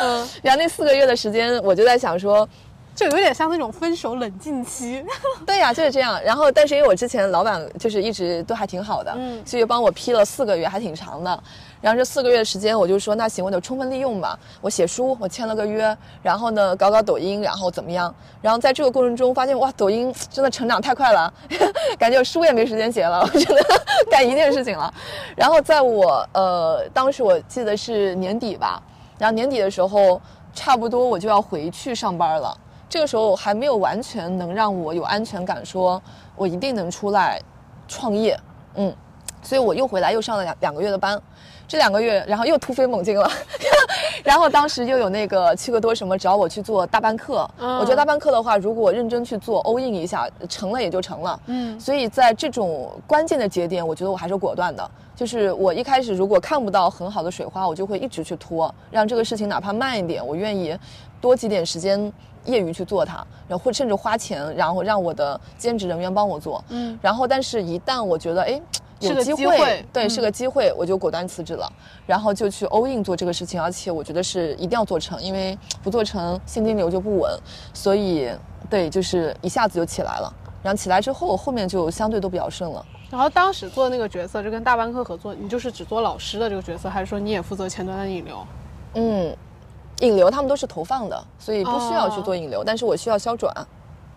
嗯，然后那四个月的时间，我就在想说。就有点像那种分手冷静期，对呀，就是这样。然后，但是因为我之前老板就是一直都还挺好的，嗯，所以帮我批了四个月，还挺长的。然后这四个月的时间，我就说那行，我就充分利用吧。我写书，我签了个约，然后呢搞搞抖音，然后怎么样？然后在这个过程中发现，哇，抖音真的成长太快了，感觉书也没时间写了，我觉得 干一件事情了。然后在我呃当时我记得是年底吧，然后年底的时候，差不多我就要回去上班了。这个时候还没有完全能让我有安全感，说我一定能出来创业，嗯，所以我又回来又上了两两个月的班，这两个月然后又突飞猛进了，然后当时又有那个七个多什么找我去做大班课，我觉得大班课的话，如果认真去做，all in 一下，成了也就成了，嗯，所以在这种关键的节点，我觉得我还是果断的，就是我一开始如果看不到很好的水花，我就会一直去拖，让这个事情哪怕慢一点，我愿意多挤点时间。业余去做它，然后或甚至花钱，然后让我的兼职人员帮我做。嗯，然后但是，一旦我觉得哎有机会，对，是个机会，我就果断辞职了，然后就去 all in 做这个事情，而且我觉得是一定要做成，因为不做成现金流就不稳，所以对，就是一下子就起来了。然后起来之后，后面就相对都比较顺了。然后当时做的那个角色，就跟大班课合作，你就是只做老师的这个角色，还是说你也负责前端的引流？嗯。引流他们都是投放的，所以不需要去做引流，但是我需要销转。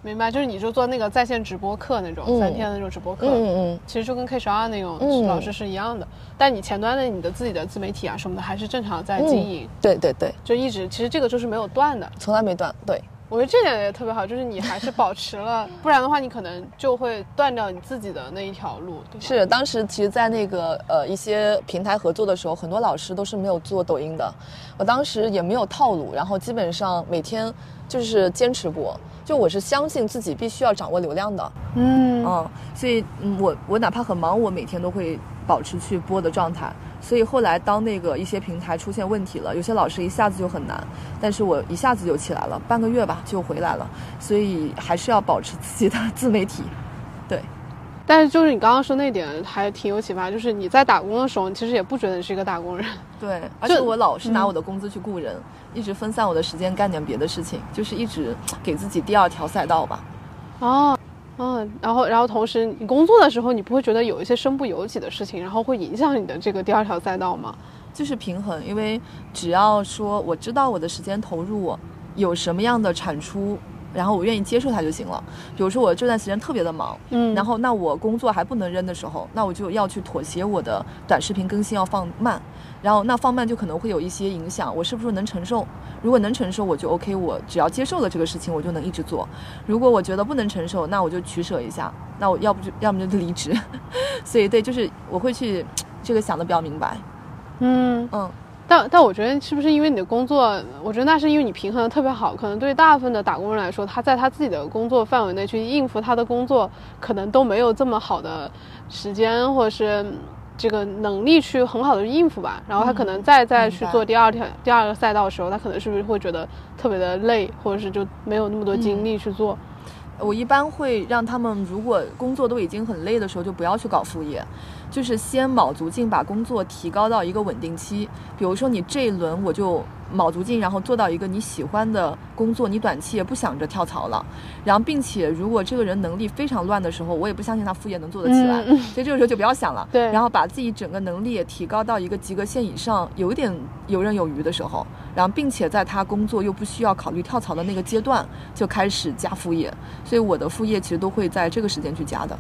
明白，就是你就做那个在线直播课那种三天的那种直播课，嗯嗯，其实就跟 K 十二那种老师是一样的。但你前端的你的自己的自媒体啊什么的，还是正常在经营。对对对，就一直其实这个就是没有断的，从来没断。对。我觉得这点也特别好，就是你还是保持了，不然的话你可能就会断掉你自己的那一条路。是，当时其实，在那个呃一些平台合作的时候，很多老师都是没有做抖音的，我当时也没有套路，然后基本上每天就是坚持播，就我是相信自己必须要掌握流量的。嗯，嗯，所以嗯我我哪怕很忙，我每天都会保持去播的状态。所以后来，当那个一些平台出现问题了，有些老师一下子就很难，但是我一下子就起来了，半个月吧就回来了。所以还是要保持自己的自媒体，对。但是就是你刚刚说那点还挺有启发，就是你在打工的时候，你其实也不觉得你是一个打工人。对，而且我老是拿我的工资去雇人，一直分散我的时间干点别的事情，就是一直给自己第二条赛道吧。哦。嗯，然后，然后同时，你工作的时候，你不会觉得有一些身不由己的事情，然后会影响你的这个第二条赛道吗？就是平衡，因为只要说我知道我的时间投入有什么样的产出。然后我愿意接受它就行了。比如说我这段时间特别的忙，嗯，然后那我工作还不能扔的时候，那我就要去妥协我的短视频更新要放慢，然后那放慢就可能会有一些影响，我是不是能承受？如果能承受，我就 OK，我只要接受了这个事情，我就能一直做。如果我觉得不能承受，那我就取舍一下，那我要不就要么就离职。所以对，就是我会去这个想的比较明白。嗯嗯。但但我觉得是不是因为你的工作？我觉得那是因为你平衡的特别好。可能对于大部分的打工人来说，他在他自己的工作范围内去应付他的工作，可能都没有这么好的时间或者是这个能力去很好的应付吧。然后他可能再再去做第二条第二个赛道的时候，他可能是不是会觉得特别的累，或者是就没有那么多精力去做。我一般会让他们，如果工作都已经很累的时候，就不要去搞副业，就是先卯足劲把工作提高到一个稳定期。比如说你这一轮我就卯足劲，然后做到一个你喜欢的工作，你短期也不想着跳槽了。然后，并且如果这个人能力非常乱的时候，我也不相信他副业能做得起来。所以这个时候就不要想了。对然后把自己整个能力也提高到一个及格线以上，有一点游刃有余的时候，然后并且在他工作又不需要考虑跳槽的那个阶段，就开始加副业。所以我的副业其实都会在这个时间去加的。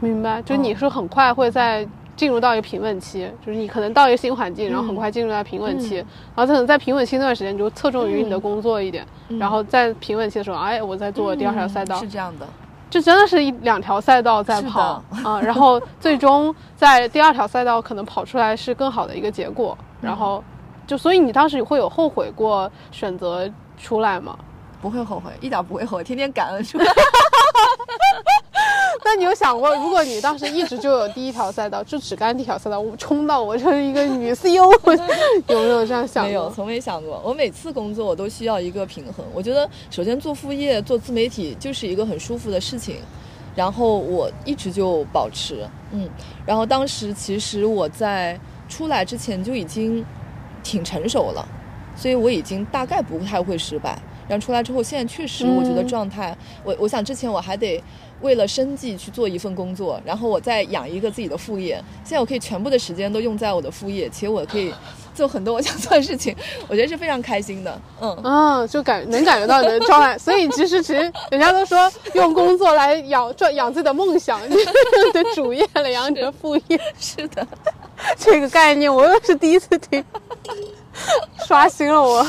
明白，就你是很快会在进入到一个平稳期，就是你可能到一个新环境，然后很快进入到平稳期，嗯。然后可能在平稳期那段时间，你就侧重于你的工作一点，嗯。然后在平稳期的时候，哎，我在做第二条赛道，是这样的。这真的是一两条赛道在跑啊，然后最终在第二条赛道可能跑出来是更好的一个结果，然后就所以你当时会有后悔过选择出来吗？不会后悔，一点不会后悔，天天感恩出来。那你有想过，如果你当时一直就有第一条赛道，就只干第一条赛道，我冲到我成一个女 CEO，有没有这样想过？没有，从没想过。我每次工作我都需要一个平衡。我觉得首先做副业、做自媒体就是一个很舒服的事情，然后我一直就保持，嗯。然后当时其实我在出来之前就已经挺成熟了，所以我已经大概不太会失败。然后出来之后，现在确实我觉得嗯状态，我我想之前我还得为了生计去做一份工作，然后我再养一个自己的副业。现在我可以全部的时间都用在我的副业，且我可以做很多我想做的事情，我觉得是非常开心的。嗯，啊，就感能感觉到你的状态，所以其实其实人家都说用工作来养赚养自己的梦想，你的主业来养你的副业，是的，这个概念我又是第一次听，刷新了我。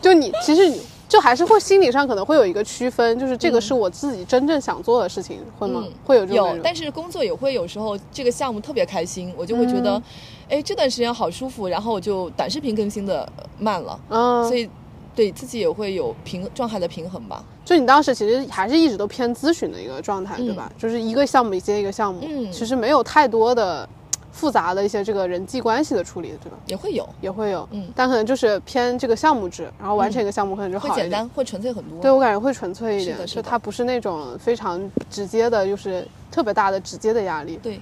就你其实你就还是会心理上可能会有一个区分，就是这个是我自己真正想做的事情，会吗？嗯会有这种有但是工作也会有时候这个项目特别开心，我就会觉得，嗯哎、这段时间好舒服，然后我就短视频更新的慢了，嗯，所以对自己也会有平状态的平衡吧。就你当时其实还是一直都偏咨询的一个状态，嗯对吧？就是一个项目接一个项目，嗯其实没有太多的复杂的一些这个人际关系的处理，对吧？也会有，也会有，嗯但可能就是偏这个项目制，然后完成一个项目可能就好一点。会简单，会纯粹很多。对我感觉会纯粹一点，是的是的就它不是那种非常直接的，就是特别大的直接的压力。对，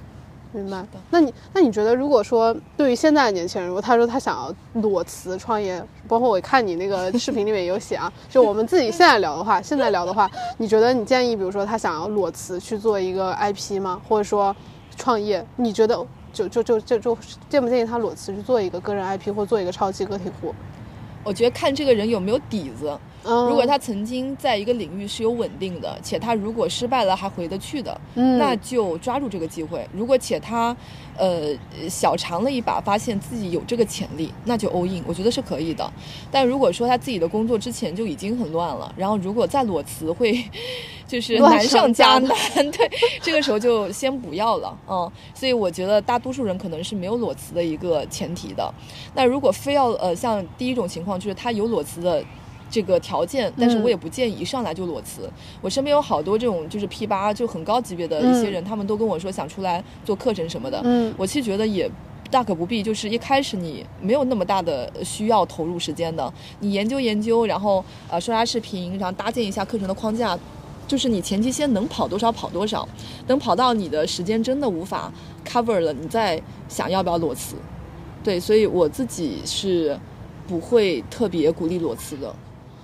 明白。那你那你觉得，如果说对于现在的年轻人，如果他说他想要裸辞创业，包括我看你那个视频里面有写啊，就我们自己现在聊的话，现在聊的话，你觉得你建议，比如说他想要裸辞去做一个 IP 吗？或者说创业，你觉得就就就就就建不建议他裸辞去做一个个人 IP 或做一个超级个体户？我觉得看这个人有没有底子。嗯，如果他曾经在一个领域是有稳定的，且他如果失败了还回得去的，嗯那就抓住这个机会。如果且他，呃，小尝了一把，发现自己有这个潜力，那就 all in，我觉得是可以的。但如果说他自己的工作之前就已经很乱了，然后如果再裸辞会，就 是难上加难，对，这个时候就先不要了，嗯。所以我觉得大多数人可能是没有裸辞的一个前提的。那如果非要呃，像第一种情况就是他有裸辞的。这个条件，但是嗯我也不建议一上来就裸辞。我身边有好多这种就是 P 八就很高级别的一些人，他们都跟我说想出来做课程什么的。嗯我其实觉得也大可不必，就是一开始你没有那么大的需要投入时间的，你研究研究，然后呃刷刷视频，然后搭建一下课程的框架。就是你前期先能跑多少跑多少，等跑到你的时间真的无法 cover 了，你再想要不要裸辞。对，所以我自己是不会特别鼓励裸辞的。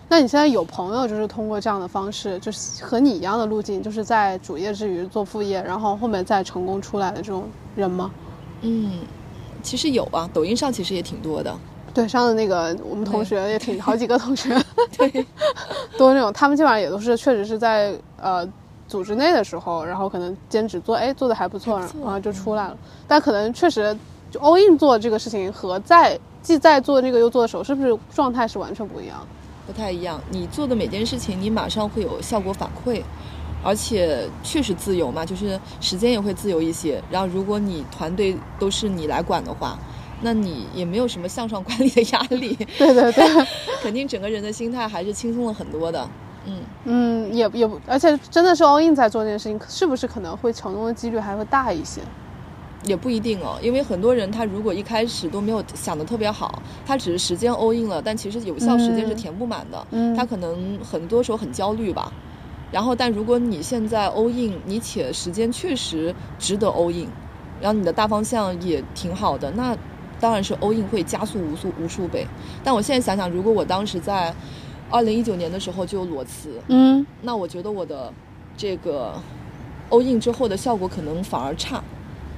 那你现在有朋友就是通过这样的方式，就是和你一样的路径，就是在主业之余做副业，然后后面再成功出来的这种人吗？嗯，其实有啊，抖音上其实也挺多的。对，上的那个我们同学也挺好几个同学，对，都是那种他们基本上也都是确实是在呃组织内的时候，然后可能兼职做，哎做的还不错，还不错然后就出来了。但可能确实就 all in 做这个事情和在既在做这个又做的时候，是不是状态是完全不一样的？不太一样。你做的每件事情，你马上会有效果反馈，而且确实自由嘛，就是时间也会自由一些。然后，如果你团队都是你来管的话，那你也没有什么向上管理的压力，对对对，肯定整个人的心态还是轻松了很多的。嗯，嗯，也也不，而且真的是 all in 在做这件事情，是不是可能会成功的几率还会大一些？也不一定哦，因为很多人他如果一开始都没有想的特别好，他只是时间 all in 了，但其实有效时间是填不满的，嗯他可能很多时候很焦虑吧。然后，但如果你现在 all in，你且时间确实值得 all in，然后你的大方向也挺好的，那当然是 all in 会加速无数无数倍。但我现在想想，如果我当时在二零一九年的时候就裸辞，嗯，那我觉得我的这个 all in 之后的效果可能反而差，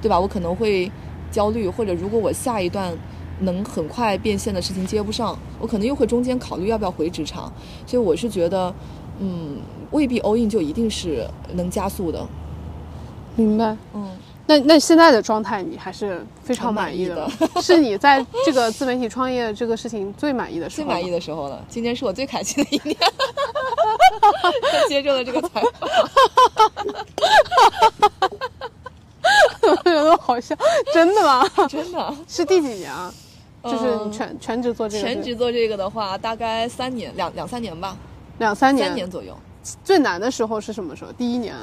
对吧？我可能会焦虑，或者如果我下一段能很快变现的事情接不上，我可能又会中间考虑要不要回职场。所以我是觉得，嗯，未必 all in 就一定是能加速的。明白。嗯，那那现在的状态你还是非常满意的，是你在这个自媒体创业这个事情最满意的时候，最满意的时候了。今年是我最开心的一年，接受了这个采访。我觉得好笑，真的吗？真的。是第几年啊？就是你嗯全全职做这个，全职做这个的话，大概三年，两两三年吧，两三年。三年左右。最难的时候是什么时候？第一年，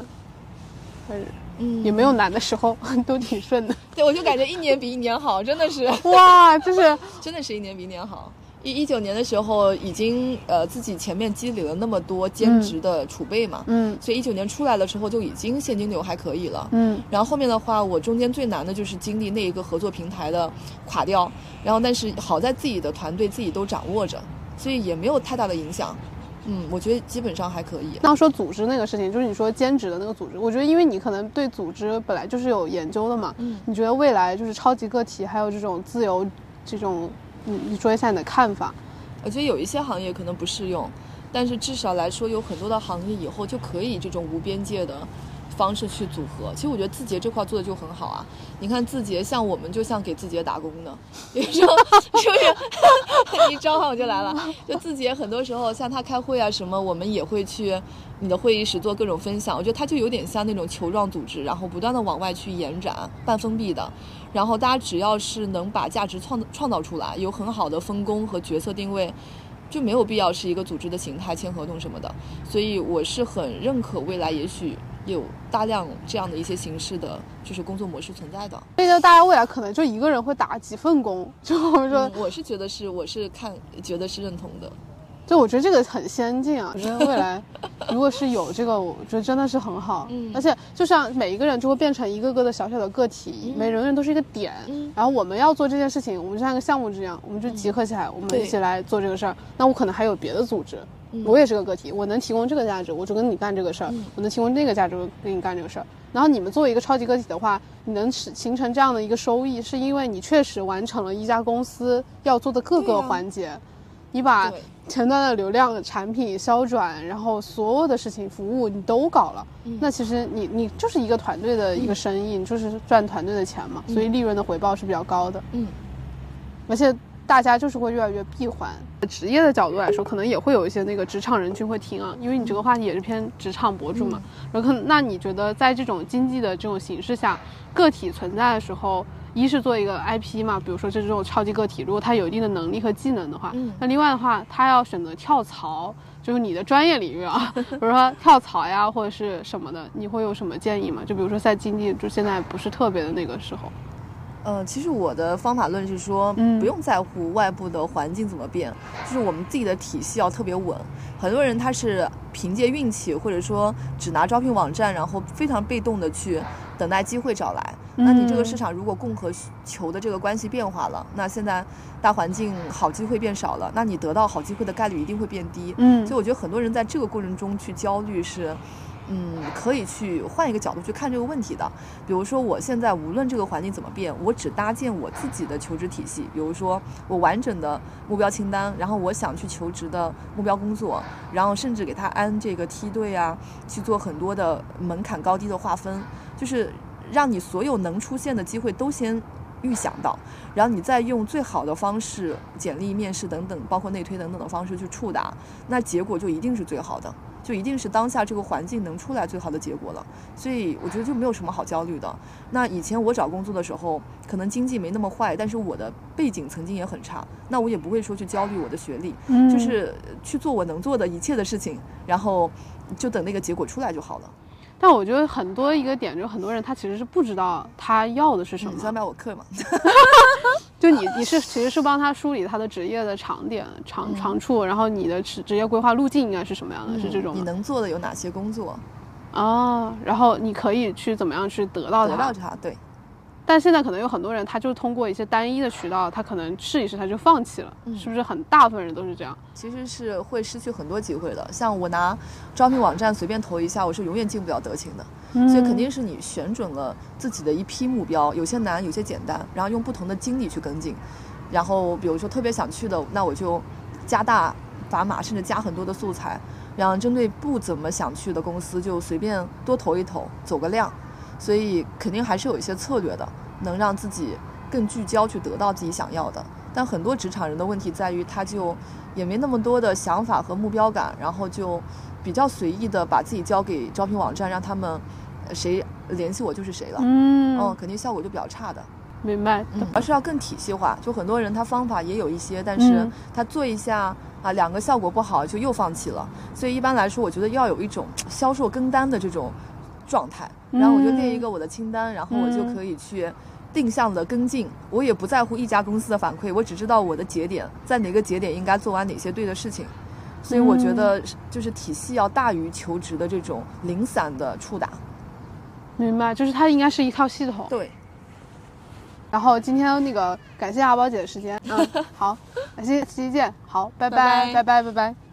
还是嗯也没有难的时候，都挺顺的。对，我就感觉一年比一年好，真的是，哇，就是 真的是一年比一年好。一一九年的时候，已经呃自己前面积累了那么多兼职的储备嘛，嗯所以一九年出来的时候就已经现金流还可以了。嗯然后后面的话，我中间最难的就是经历那一个合作平台的垮掉，然后但是好在自己的团队自己都掌握着，所以也没有太大的影响。嗯，我觉得基本上还可以。那说组织那个事情，就是你说兼职的那个组织，我觉得因为你可能对组织本来就是有研究的嘛，嗯你觉得未来就是超级个体还有这种自由这种，你你说一下你的看法。我觉得有一些行业可能不适用，但是至少来说，有很多的行业以后就可以这种无边界的方式去组合。其实我觉得字节这块做的就很好啊。你看字节，像我们就像给字节打工的，有时候是不是？一召唤我就来了。就字节很多时候像他开会啊什么，我们也会去你的会议室做各种分享。我觉得它就有点像那种球状组织，然后不断的往外去延展，半封闭的。然后大家只要是能把价值创创造出来，有很好的分工和角色定位，就没有必要是一个组织的形态签合同什么的。所以我是很认可未来也许有大量这样的一些形式的，就是工作模式存在的。所以就大家未来可能就一个人会打几份工，就我们说嗯，我是觉得是，我是看觉得是认同的。就我觉得这个很先进啊，我觉得未来如果是有这个，我觉得真的是很好。嗯而且就像每一个人就会变成一个个的小小的个体，每个人都是一个点。嗯然后我们要做这件事情，我们就像一个项目这样，我们就集合起来，我们一起来做这个事儿。那我可能还有别的组织，嗯我也是个个体，我能提供这个价值，我就跟你干这个事儿；我能提供那个价值，我跟你干这个事儿。然后你们作为一个超级个体的话，你能使形成这样的一个收益，是因为你确实完成了一家公司要做的各个环节。你把对前端的流量、产品销转，然后所有的事情、服务你都搞了，那其实你你就是一个团队的一个生意，你就是赚团队的钱嘛，所以利润的回报是比较高的，嗯，而且大家就是会越来越闭环。职业的角度来说，可能也会有一些那个职场人群会听啊，因为你这个话题也是偏职场博主嘛。然后那你觉得在这种经济的这种形势下，个体存在的时候，一是做一个 IP 嘛，比如说这种超级个体，如果他有一定的能力和技能的话，嗯那另外的话，他要选择跳槽，就是你的专业领域啊，比如说跳槽呀或者是什么的，你会有什么建议吗？就比如说在经济就现在不是特别的那个时候，呃，其实我的方法论是说，嗯不用在乎外部的环境怎么变，就是我们自己的体系要特别稳。很多人他是凭借运气，或者说只拿招聘网站，然后非常被动的去等待机会找来。那你这个市场如果供和求的这个关系变化了，那现在大环境好机会变少了，那你得到好机会的概率一定会变低。嗯所以我觉得很多人在这个过程中去焦虑是，嗯，可以去换一个角度去看这个问题的。比如说，我现在无论这个环境怎么变，我只搭建我自己的求职体系。比如说，我完整的目标清单，然后我想去求职的目标工作，然后甚至给他安这个梯队啊，去做很多的门槛高低的划分，就是让你所有能出现的机会都先预想到，然后你再用最好的方式，简历、面试等等，包括内推等等的方式去触达，那结果就一定是最好的，就一定是当下这个环境能出来最好的结果了。所以我觉得就没有什么好焦虑的。那以前我找工作的时候，可能经济没那么坏，但是我的背景曾经也很差，那我也不会说去焦虑我的学历，嗯就是去做我能做的一切的事情，然后就等那个结果出来就好了。但我觉得很多一个点，就是很多人他其实是不知道他要的是什么。你想买我课吗？就你你是其实是帮他梳理他的职业的长点、长长处，然后你的职职业规划路径应该是什么样的？是这种你能做的有哪些工作？哦，然后你可以去怎么样去得到它？得到它，对。但现在可能有很多人，他就通过一些单一的渠道，他可能试一试他就放弃了，嗯是不是很大部分人都是这样？其实是会失去很多机会的。像我拿招聘网站随便投一下，我是永远进不了德勤的。所以肯定是你选准了自己的一批目标，有些难，有些简单，然后用不同的精力去跟进。然后比如说特别想去的，那我就加大砝码，甚至加很多的素材。然后针对不怎么想去的公司，就随便多投一投，走个量。所以肯定还是有一些策略的，能让自己更聚焦去得到自己想要的。但很多职场人的问题在于，他就也没那么多的想法和目标感，然后就比较随意的把自己交给招聘网站，让他们呃谁联系我就是谁了。嗯，嗯，肯定效果就比较差的。明白。嗯，而是要更体系化。就很多人他方法也有一些，但是嗯他做一下啊，两个效果不好就又放弃了。所以一般来说，我觉得要有一种销售跟单的这种状态，然后我就列一个我的清单，然后我就可以去定向的跟进。我也不在乎一家公司的反馈，我只知道我的节点在哪个节点应该做完哪些对的事情。所以我觉得就是体系要大于求职的这种零散的触达。明白，就是它应该是一套系统。对，然后今天那个感谢阿宝姐的时间。嗯，好，下期下期见。好，拜拜，拜拜，拜拜。